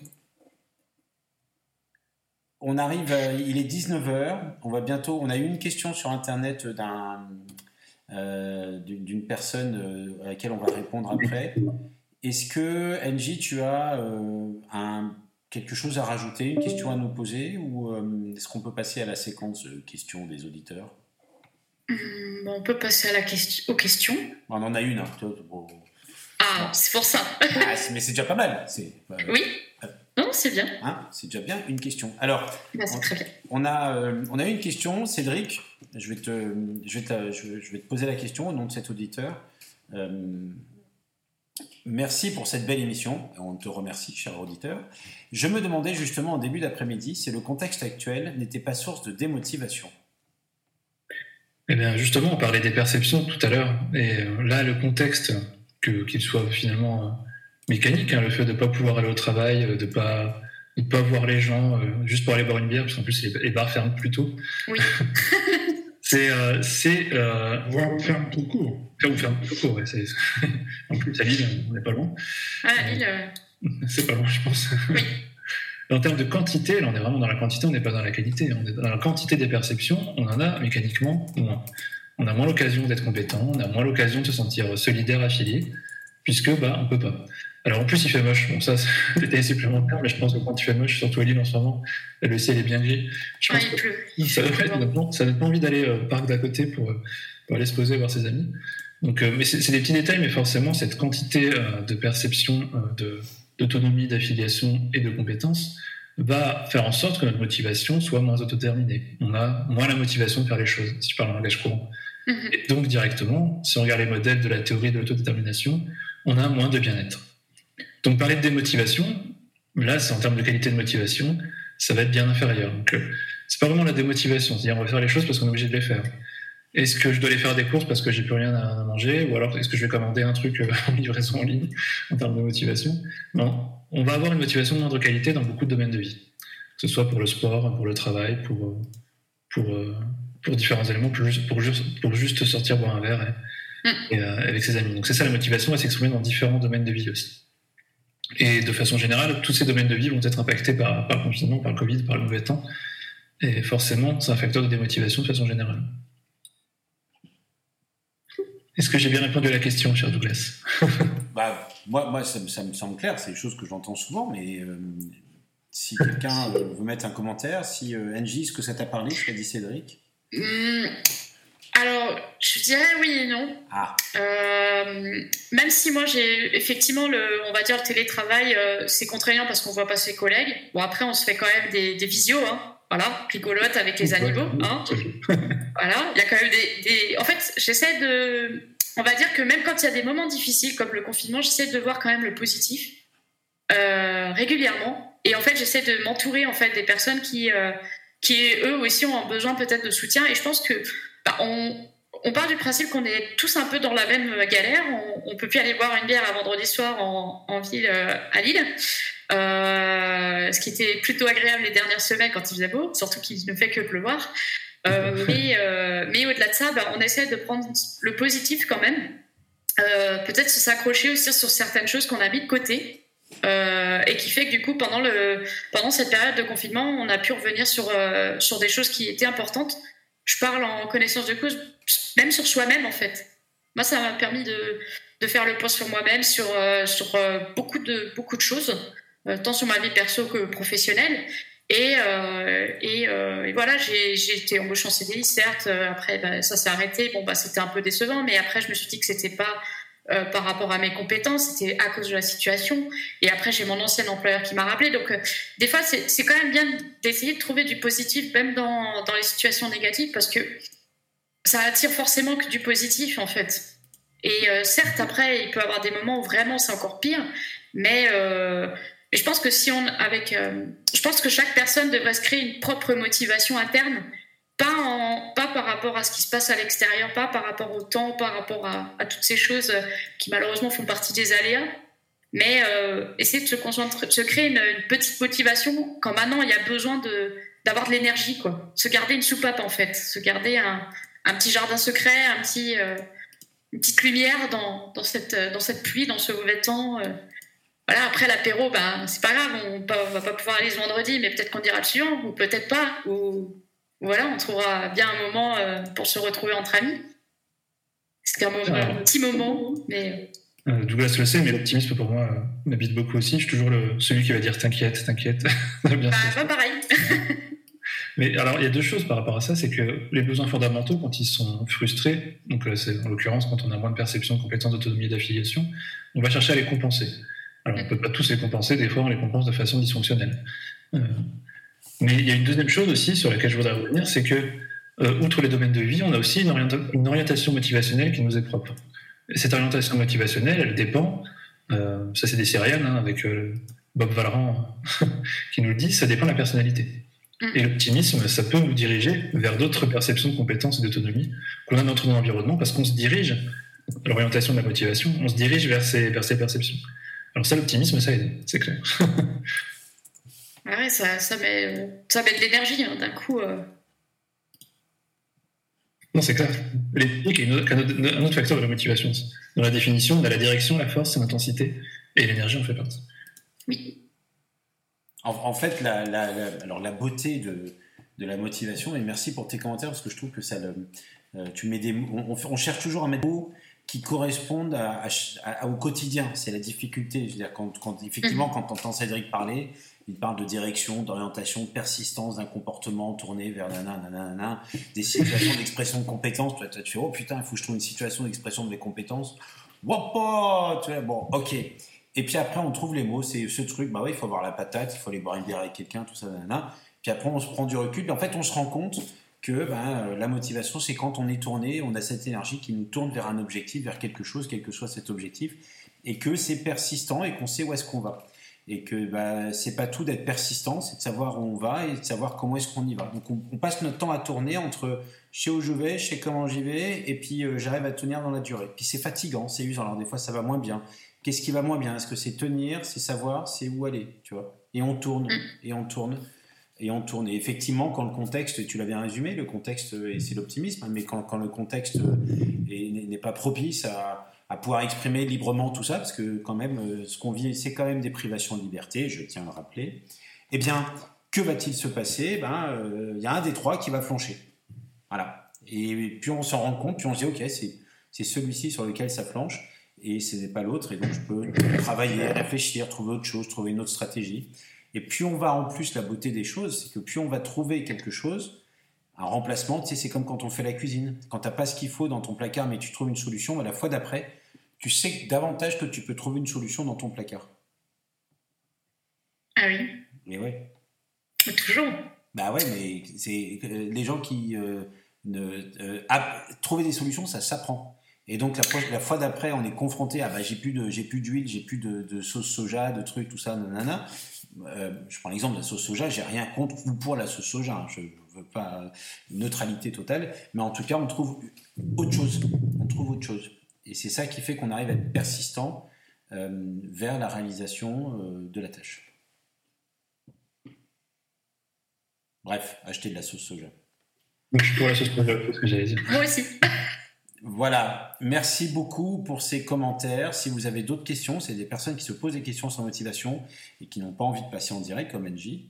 On arrive, il est 19h, on va bientôt, on a eu une question sur Internet d'un euh, d'une personne euh, à laquelle on va répondre après. Est-ce que, NJ, tu as euh, un, quelque chose à rajouter, une question à nous poser, ou est-ce qu'on peut passer à la séquence questions des auditeurs? Hum, On peut passer à la question, aux questions. On en a une. Hein. Ah, c'est pour ça. Ah, [laughs] mais c'est déjà pas mal. oui. Non, c'est bien. Hein, c'est déjà bien une question. Alors, bah, on, très bien. On, a, on a une question, Cédric je vais, te, je, vais je, vais te poser la question au nom de cet auditeur. Euh, merci pour cette belle émission. On te remercie, cher auditeur. Je me demandais justement en début d'après-midi si le contexte actuel n'était pas source de démotivation. Eh bien, justement, on parlait des perceptions tout à l'heure. Et euh, là, le contexte, qu'il soit finalement euh, mécanique, hein, le fait de ne pas pouvoir aller au travail, de ne pas, de pas voir les gens juste pour aller boire une bière, parce qu'en plus, les, bars ferment plus tôt. Oui. [laughs] C'est. Euh, c'est euh, Voir ferme tout court. Faire ferme tout court, ouais. [laughs] en plus, à Lille, on n'est pas loin. Ah, à Lille. Euh. C'est pas loin, je pense. Oui. [laughs] En termes de quantité, là, on est vraiment dans la quantité, on n'est pas dans la qualité. On est dans la quantité des perceptions, on en a mécaniquement moins. On a moins l'occasion d'être compétent, on a moins l'occasion de se sentir solidaire, affilié, puisque bah, on peut pas. Alors en plus, il fait moche. Bon, ça, c'est [laughs] détail supplémentaire, mais je pense que quand il fait moche, surtout à Lille en ce moment, le ciel est bien gris. Je pense il pleut. Ça donne pas envie d'aller euh, au parc d'à côté pour, euh, pour, aller se poser, voir ses amis. Donc, euh, mais c'est des petits détails, mais forcément, cette quantité de perception, d'autonomie, d'affiliation et de compétences va faire en sorte que notre motivation soit moins autodéterminée. On a moins la motivation de faire les choses, si je parle en langage courant. Mm-hmm. Et donc, directement, si on regarde les modèles de la théorie de l'autodétermination, on a moins de bien-être. Donc parler de démotivation, là, c'est en termes de qualité de motivation, ça va être bien inférieur. Donc, euh, c'est pas vraiment la démotivation, c'est-à-dire on va faire les choses parce qu'on est obligé de les faire. Est-ce que je dois les faire des courses parce que j'ai plus rien à manger, ou alors est-ce que je vais commander un truc euh, [laughs] en livraison en ligne en termes de motivation? Non, on va avoir une motivation de moindre qualité dans beaucoup de domaines de vie, que ce soit pour le sport, pour le travail, pour, euh, pour, pour différents éléments, pour juste, pour juste, pour juste sortir boire un verre et, mm. avec ses amis. Donc c'est ça la motivation va s'exprimer dans différents domaines de vie aussi. Et de façon générale, tous ces domaines de vie vont être impactés par, par le confinement, par le Covid, par le mauvais temps. Et forcément, c'est un facteur de démotivation de façon générale. Est-ce que j'ai bien répondu à la question, cher Douglas? [laughs] Bah, Moi, moi ça, me semble clair, c'est des choses que j'entends souvent, mais euh, si quelqu'un euh, [laughs] veut mettre un commentaire, si euh, Angie, ce que ça t'a parlé, ce qu'a dit Cédric? Hmm, Alors, je dirais oui et non. Ah. même si moi, j'ai effectivement, le, on va dire, le télétravail, c'est contraignant parce qu'on voit pas ses collègues. Bon, après, on se fait quand même des, des visios, hein voilà, picolote avec les animaux. Hein. voilà, il y a quand même des. En fait, j'essaie de. On va dire que même quand il y a des moments difficiles comme le confinement, j'essaie de voir quand même le positif euh, régulièrement. Et en fait, j'essaie de m'entourer en fait des personnes qui, euh, qui eux aussi ont besoin peut-être de soutien. Et je pense que bah, on, on part du principe qu'on est tous un peu dans la même galère. On, on peut plus aller boire une bière à vendredi soir en, en ville euh, à Lille. Euh, ce qui était plutôt agréable les dernières semaines quand il faisait beau, surtout qu'il ne fait que pleuvoir. Euh, [laughs] mais, euh, mais au-delà de ça, bah, on essaie de prendre le positif quand même. Peut-être s'accrocher aussi sur certaines choses qu'on a mis de côté. et qui fait que du coup, pendant, le, pendant cette période de confinement, on a pu revenir sur, sur des choses qui étaient importantes. Je parle en connaissance de cause, même sur soi-même en fait. Moi, ça m'a permis de, de, faire le point sur moi-même, sur, sur beaucoup, de, beaucoup de choses. Euh, tant sur ma vie perso que professionnelle. Et, euh, euh, et, voilà, j'ai été embauchée en CDI, certes. Après, bah, ça s'est arrêté. Bon, bah, c'était un peu décevant, mais après, je me suis dit que c'était pas par rapport à mes compétences, c'était à cause de la situation. Et après, j'ai mon ancien employeur qui m'a rappelé. Donc, des fois, c'est quand même bien d'essayer de trouver du positif, même dans, dans, les situations négatives, parce que ça attire forcément que du positif, en fait. Et certes, après, il peut y avoir des moments où vraiment c'est encore pire, mais je pense que si on, avec, euh, je pense que chaque personne devrait se créer une propre motivation interne, pas, en, pas par rapport à ce qui se passe à l'extérieur, pas par rapport au temps, par rapport à, toutes ces choses qui malheureusement font partie des aléas, mais euh, essayer de se concentrer, se créer une, petite motivation quand maintenant il y a besoin de d'avoir de l'énergie, quoi. Se garder une soupape en fait, se garder un, un petit jardin secret, un petit, euh, une petite lumière dans, dans, cette, dans cette pluie, dans ce mauvais temps voilà, après l'apéro, ben, c'est pas grave, on, va pas pouvoir aller ce vendredi, mais peut-être qu'on dira le suivant, ou peut-être pas, ou voilà, on trouvera bien un moment euh, pour se retrouver entre amis. C'était un, petit moment, mais. Euh, Douglas le sait, mais l'optimisme pour moi euh, m'habite beaucoup aussi. Je suis toujours le, celui qui va dire t'inquiète, t'inquiète. [laughs] bien bah, pareil. [laughs] mais alors, il y a deux choses par rapport à ça c'est que les besoins fondamentaux, quand ils sont frustrés, donc c'est en l'occurrence quand on a moins de perception de compétences, d'autonomie et d'affiliation, on va chercher à les compenser. Alors, on ne peut pas tous les compenser, des fois on les compense de façon dysfonctionnelle. Euh, mais il y a une deuxième chose aussi sur laquelle je voudrais revenir, c'est que, euh, outre les domaines de vie, on a aussi une, orientation motivationnelle qui nous est propre. cette orientation motivationnelle, elle dépend, euh, ça c'est des céréales, hein, avec Bob Valran [laughs] qui nous le dit, ça dépend de la personnalité. Mm. Et l'optimisme, ça peut nous diriger vers d'autres perceptions de compétences et d'autonomie qu'on a dans notre environnement parce qu'on se dirige, l'orientation de la motivation, on se dirige vers ces, vers ces perceptions. Alors ça, l'optimisme, ça aide, c'est clair. [laughs] ouais, ça, ça, met, ça met de l'énergie hein, d'un coup. Euh. Non, c'est clair. L'éthique est un autre facteur de la motivation. Dans la définition, on a la direction, la force, l'intensité, et l'énergie en fait partie. Oui. En, fait, la, alors la beauté de, de, la motivation, et merci pour tes commentaires, parce que je trouve que ça le, euh, tu mets des, on, on, cherche toujours à mettre des mots qui correspondent au quotidien. C'est la difficulté. Je veux dire, quand, effectivement, mhm. quand tu entends Cédric parler, il parle de direction, d'orientation, de persistance d'un comportement tourné vers nanana, des situations d'expression de compétences. Toi, tu fais, oh putain, il faut que je trouve une situation d'expression de mes compétences. Wop, tu vois, bon, ok. Et puis après, on trouve les mots. C'est ce truc, bah oui, il faut avoir la patate, il faut aller boire une bière avec quelqu'un, tout ça, nanana. Puis après, on se prend du recul. en fait, on se rend compte que ben, euh, la motivation, c'est quand on est tourné, on a cette énergie qui nous tourne vers un objectif, vers quelque chose, quel que soit cet objectif, et que c'est persistant et qu'on sait où est-ce qu'on va. Et que ben, c'est pas tout d'être persistant, c'est de savoir où on va et de savoir comment est-ce qu'on y va. Donc on, passe notre temps à tourner entre je sais où je vais, je sais comment j'y vais, et puis euh, j'arrive à tenir dans la durée. Puis c'est fatigant, c'est usant. Alors des fois ça va moins bien. Qu'est-ce qui va moins bien? Est-ce que c'est tenir, c'est savoir, c'est où aller, tu vois? Et on tourne, mm. et on tourne. Et on tourne. Et effectivement, quand le contexte, tu l'as bien résumé, le contexte, et c'est l'optimisme, hein, mais quand, le contexte n'est pas propice à, pouvoir exprimer librement tout ça, parce que quand même, ce qu'on vit, c'est quand même des privations de liberté, je tiens à le rappeler, eh bien, que va-t-il se passer? Ben, il y a un des trois qui va flancher. Voilà. Et puis on s'en rend compte, puis on se dit, ok, c'est celui-ci sur lequel ça flanche et ce n'est pas l'autre. Et donc, je peux travailler, réfléchir, trouver autre chose, trouver une autre stratégie. Et puis, on va en plus, la beauté des choses, c'est que puis on va trouver quelque chose, un remplacement, tu sais, c'est comme quand on fait la cuisine. Quand tu n'as pas ce qu'il faut dans ton placard, mais tu trouves une solution, bah, la fois d'après, tu sais davantage que tu peux trouver une solution dans ton placard. Ah oui Mais ouais. Toujours. Bah ouais, mais c'est euh, les gens qui euh, ne, euh, trouver des solutions, ça s'apprend. Et donc la fois, la fois d'après, on est confronté à bah, j'ai plus de j'ai plus d'huile, j'ai plus de, sauce soja, de trucs, tout ça, nanana. Euh, je prends l'exemple de la sauce soja, j'ai rien contre ou pour la sauce soja, hein. je veux pas neutralité totale, mais en tout cas on trouve autre chose, on trouve autre chose. Et c'est ça qui fait qu'on arrive à être persistant euh, vers la réalisation euh, de la tâche. Bref, acheter de la sauce soja. je suis pour la sauce soja, c'est ce que j'allais dire. Moi aussi. Voilà, merci beaucoup pour ces commentaires. Si vous avez d'autres questions, c'est des personnes qui se posent des questions sans motivation et qui n'ont pas envie de passer en direct comme NJ,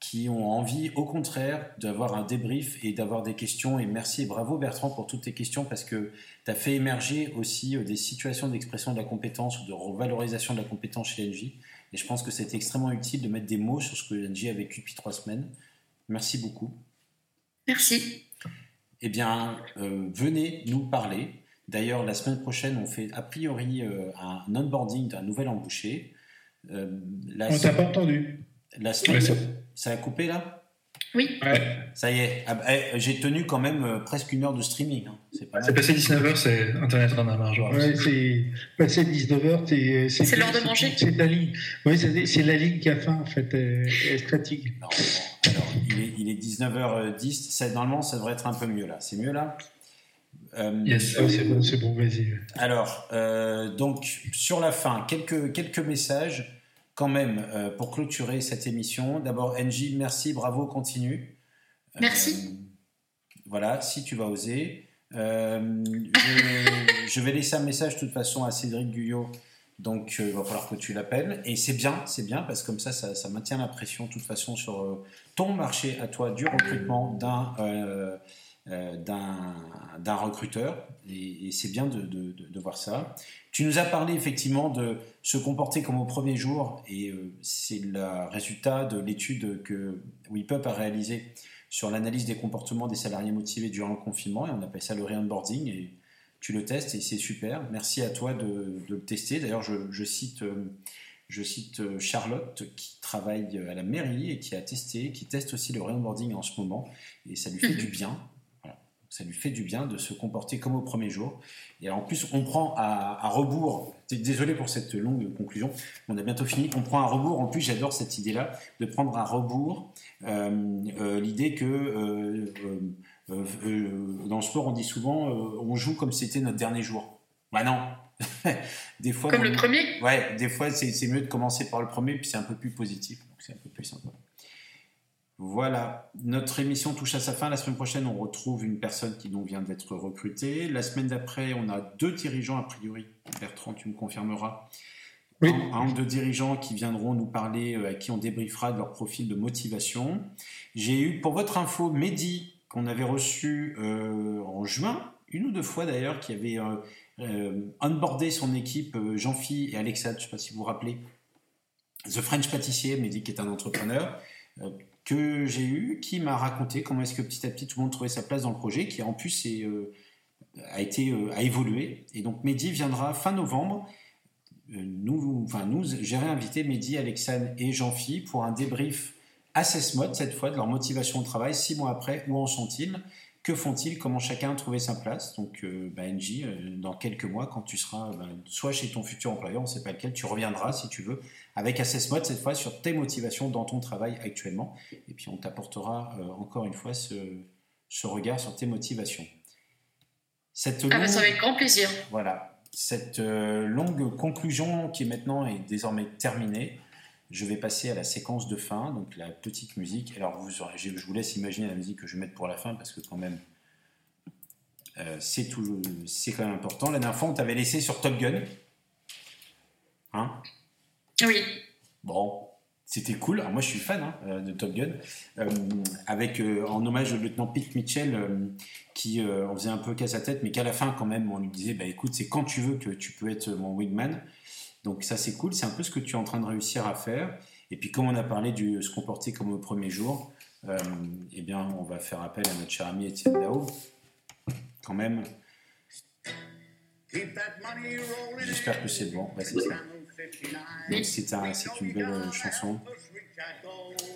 qui ont envie au contraire d'avoir un débrief et d'avoir des questions. Et merci et bravo Bertrand pour toutes tes questions parce que tu as fait émerger aussi euh, des situations d'expression de la compétence ou de revalorisation de la compétence chez NJ. Et je pense que c'est extrêmement utile de mettre des mots sur ce que NJ a vécu depuis trois semaines. Merci beaucoup. Merci eh bien, euh, venez nous parler. D'ailleurs, la semaine prochaine, on fait a priori euh, un onboarding d'un nouvel embauché. Euh, on t'a pas entendu. La semaine, ça a coupé là? Oui. Ça y est. Ah, bah, eh, j'ai tenu quand même presque une heure de streaming. Hein. C'est passé 19h, c'est Internet en a marge. Ouais, c'est passé 19h. C'est l'heure de manger. C'est la ligne. Oui, c'est la ligne qui a faim, en fait. Elle, fatigue. Non, alors, il est, 19h10. normalement, ça devrait être un peu mieux là. C'est mieux là? Euh, yes, c'est bon, c'est bon, vas-y. Alors, euh, donc, sur la fin, quelques, quelques messages quand même euh, pour clôturer cette émission. D'abord, NJ, merci, bravo, continue. Merci. voilà, si tu vas oser. Je, je, vais laisser un message de toute façon à Cédric Guyot donc, euh, il va falloir que tu l'appelles. Et c'est bien, c'est bien, parce que comme ça, ça, maintient la pression de toute façon sur euh, ton marché à toi du recrutement d'un euh, d'un recruteur. Et, c'est bien de, de, voir ça. Tu nous as parlé effectivement de se comporter comme au premier jour. Et c'est le résultat de l'étude que WePup a réalisée sur l'analyse des comportements des salariés motivés durant le confinement. Et on appelle ça le re-onboarding. Et tu le testes et c'est super. Merci à toi de, le tester. D'ailleurs, je, cite, je cite euh, euh, Charlotte qui travaille à la mairie et qui a testé, qui teste aussi le onboarding en ce moment et ça lui fait du bien. Ça lui fait du bien de se comporter comme au premier jour. Et en plus, on prend à, rebours, désolé pour cette longue conclusion, on a bientôt fini, on prend à rebours, en plus j'adore cette idée-là, de prendre à rebours euh, l'idée que euh, euh, dans le sport, on dit souvent, euh, on joue comme si c'était notre dernier jour. Bah non. [laughs] des fois, comme le premier? Ouais, des fois c'est mieux de commencer par le premier, puis c'est un peu plus positif, donc c'est un peu plus sympa. Voilà, notre émission touche à sa fin. La semaine prochaine, on retrouve une personne qui donc vient d'être recrutée. La semaine d'après, on a deux dirigeants a priori. Bertrand, tu me confirmeras. Oui. Un, ou deux dirigeants qui viendront nous parler, à qui on débriefera de leur profil de motivation. J'ai eu, pour votre info, Mehdi qu'on avait reçu euh, en juin, une ou deux fois d'ailleurs, qui avait euh, euh, onboardé son équipe, Jean-Phi et Alexa, je ne sais pas si vous vous rappelez, The French Pâtissier, dit qui est un entrepreneur, que j'ai eu, qui m'a raconté comment est-ce que petit à petit tout le monde trouvait sa place dans le projet, qui en plus a, été, a évolué. Et donc Mehdi viendra fin novembre. nous, enfin nous, j'ai réinvité Mehdi, Alexane et Jean-Phi pour un débrief Assess Mode, cette fois, de leur motivation au travail, six mois après, où en sont-ils Que font-ils? Comment chacun a trouvé sa place? Donc, euh, bah, NJ, euh, dans quelques mois, quand tu seras bah, soit chez ton futur employeur, on ne sait pas lequel, tu reviendras, si tu veux, avec Assess Mode, cette fois, sur tes motivations dans ton travail actuellement. Et puis, on t'apportera, euh, encore une fois, ce, regard sur tes motivations. Cette ah bah, ça avec grand plaisir. Voilà. Cette longue conclusion qui maintenant est désormais terminée je vais passer à la séquence de fin, donc la petite musique. Alors, vous, je vous laisse imaginer la musique que je vais mettre pour la fin, parce que quand même, euh, c'est quand même important. La dernière fois, on t'avait laissé sur Top Gun. Hein? Oui. Bon, c'était cool. Alors moi, je suis fan hein, euh, de Top Gun, euh, avec en hommage au lieutenant Pete Mitchell, qui en faisait un peu casse à tête, mais qu'à la fin, quand même, on lui disait, bah écoute, c'est quand tu veux que tu peux être mon wingman. Donc ça, c'est cool. C'est un peu ce que tu es en train de réussir à faire. Et puis, comme on a parlé de se comporter comme au premier jour, eh bien, on va faire appel à notre cher ami Étienne Dao quand même. J'espère que c'est bon. c'est un, une belle euh, chanson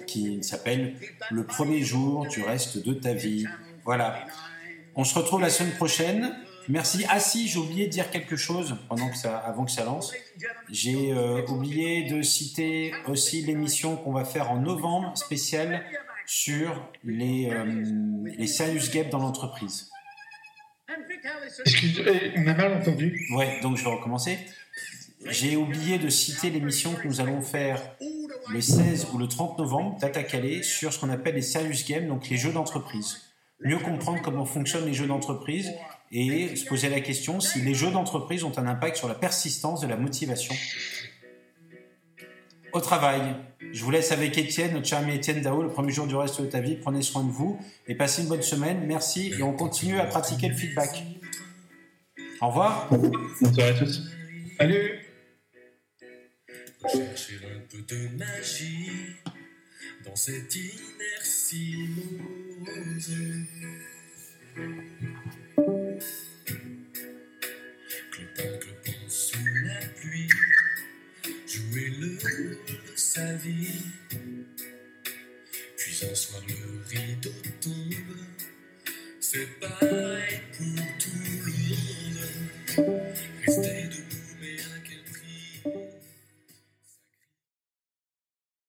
qui s'appelle Le premier jour du reste de ta vie. Voilà. On se retrouve la semaine prochaine. Merci. Ah si, j'ai oublié de dire quelque chose pendant que ça, avant que ça lance. J'ai euh, oublié de citer aussi l'émission qu'on va faire en novembre spéciale sur les, euh, les serious gaps dans l'entreprise. Excusez, on a mal entendu. Ouais, donc je vais recommencer. J'ai oublié de citer l'émission que nous allons faire le 16 ou le 30 novembre, data calée, sur ce qu'on appelle les serious games, donc les jeux d'entreprise. Mieux comprendre comment fonctionnent les jeux d'entreprise et se poser la question si les jeux d'entreprise ont un impact sur la persistance de la motivation au travail. Je vous laisse avec Étienne, notre cher ami Étienne Dao, le premier jour du reste de ta vie. Prenez soin de vous et passez une bonne semaine. Merci et on continue à pratiquer le feedback. Au revoir. Bonsoir à tous. Salut. Chercher un peu de magie dans cette inertie sous la pluie jouer le sa vie. Puis un soir le rideau tombe, c'est pareil pour tout le monde.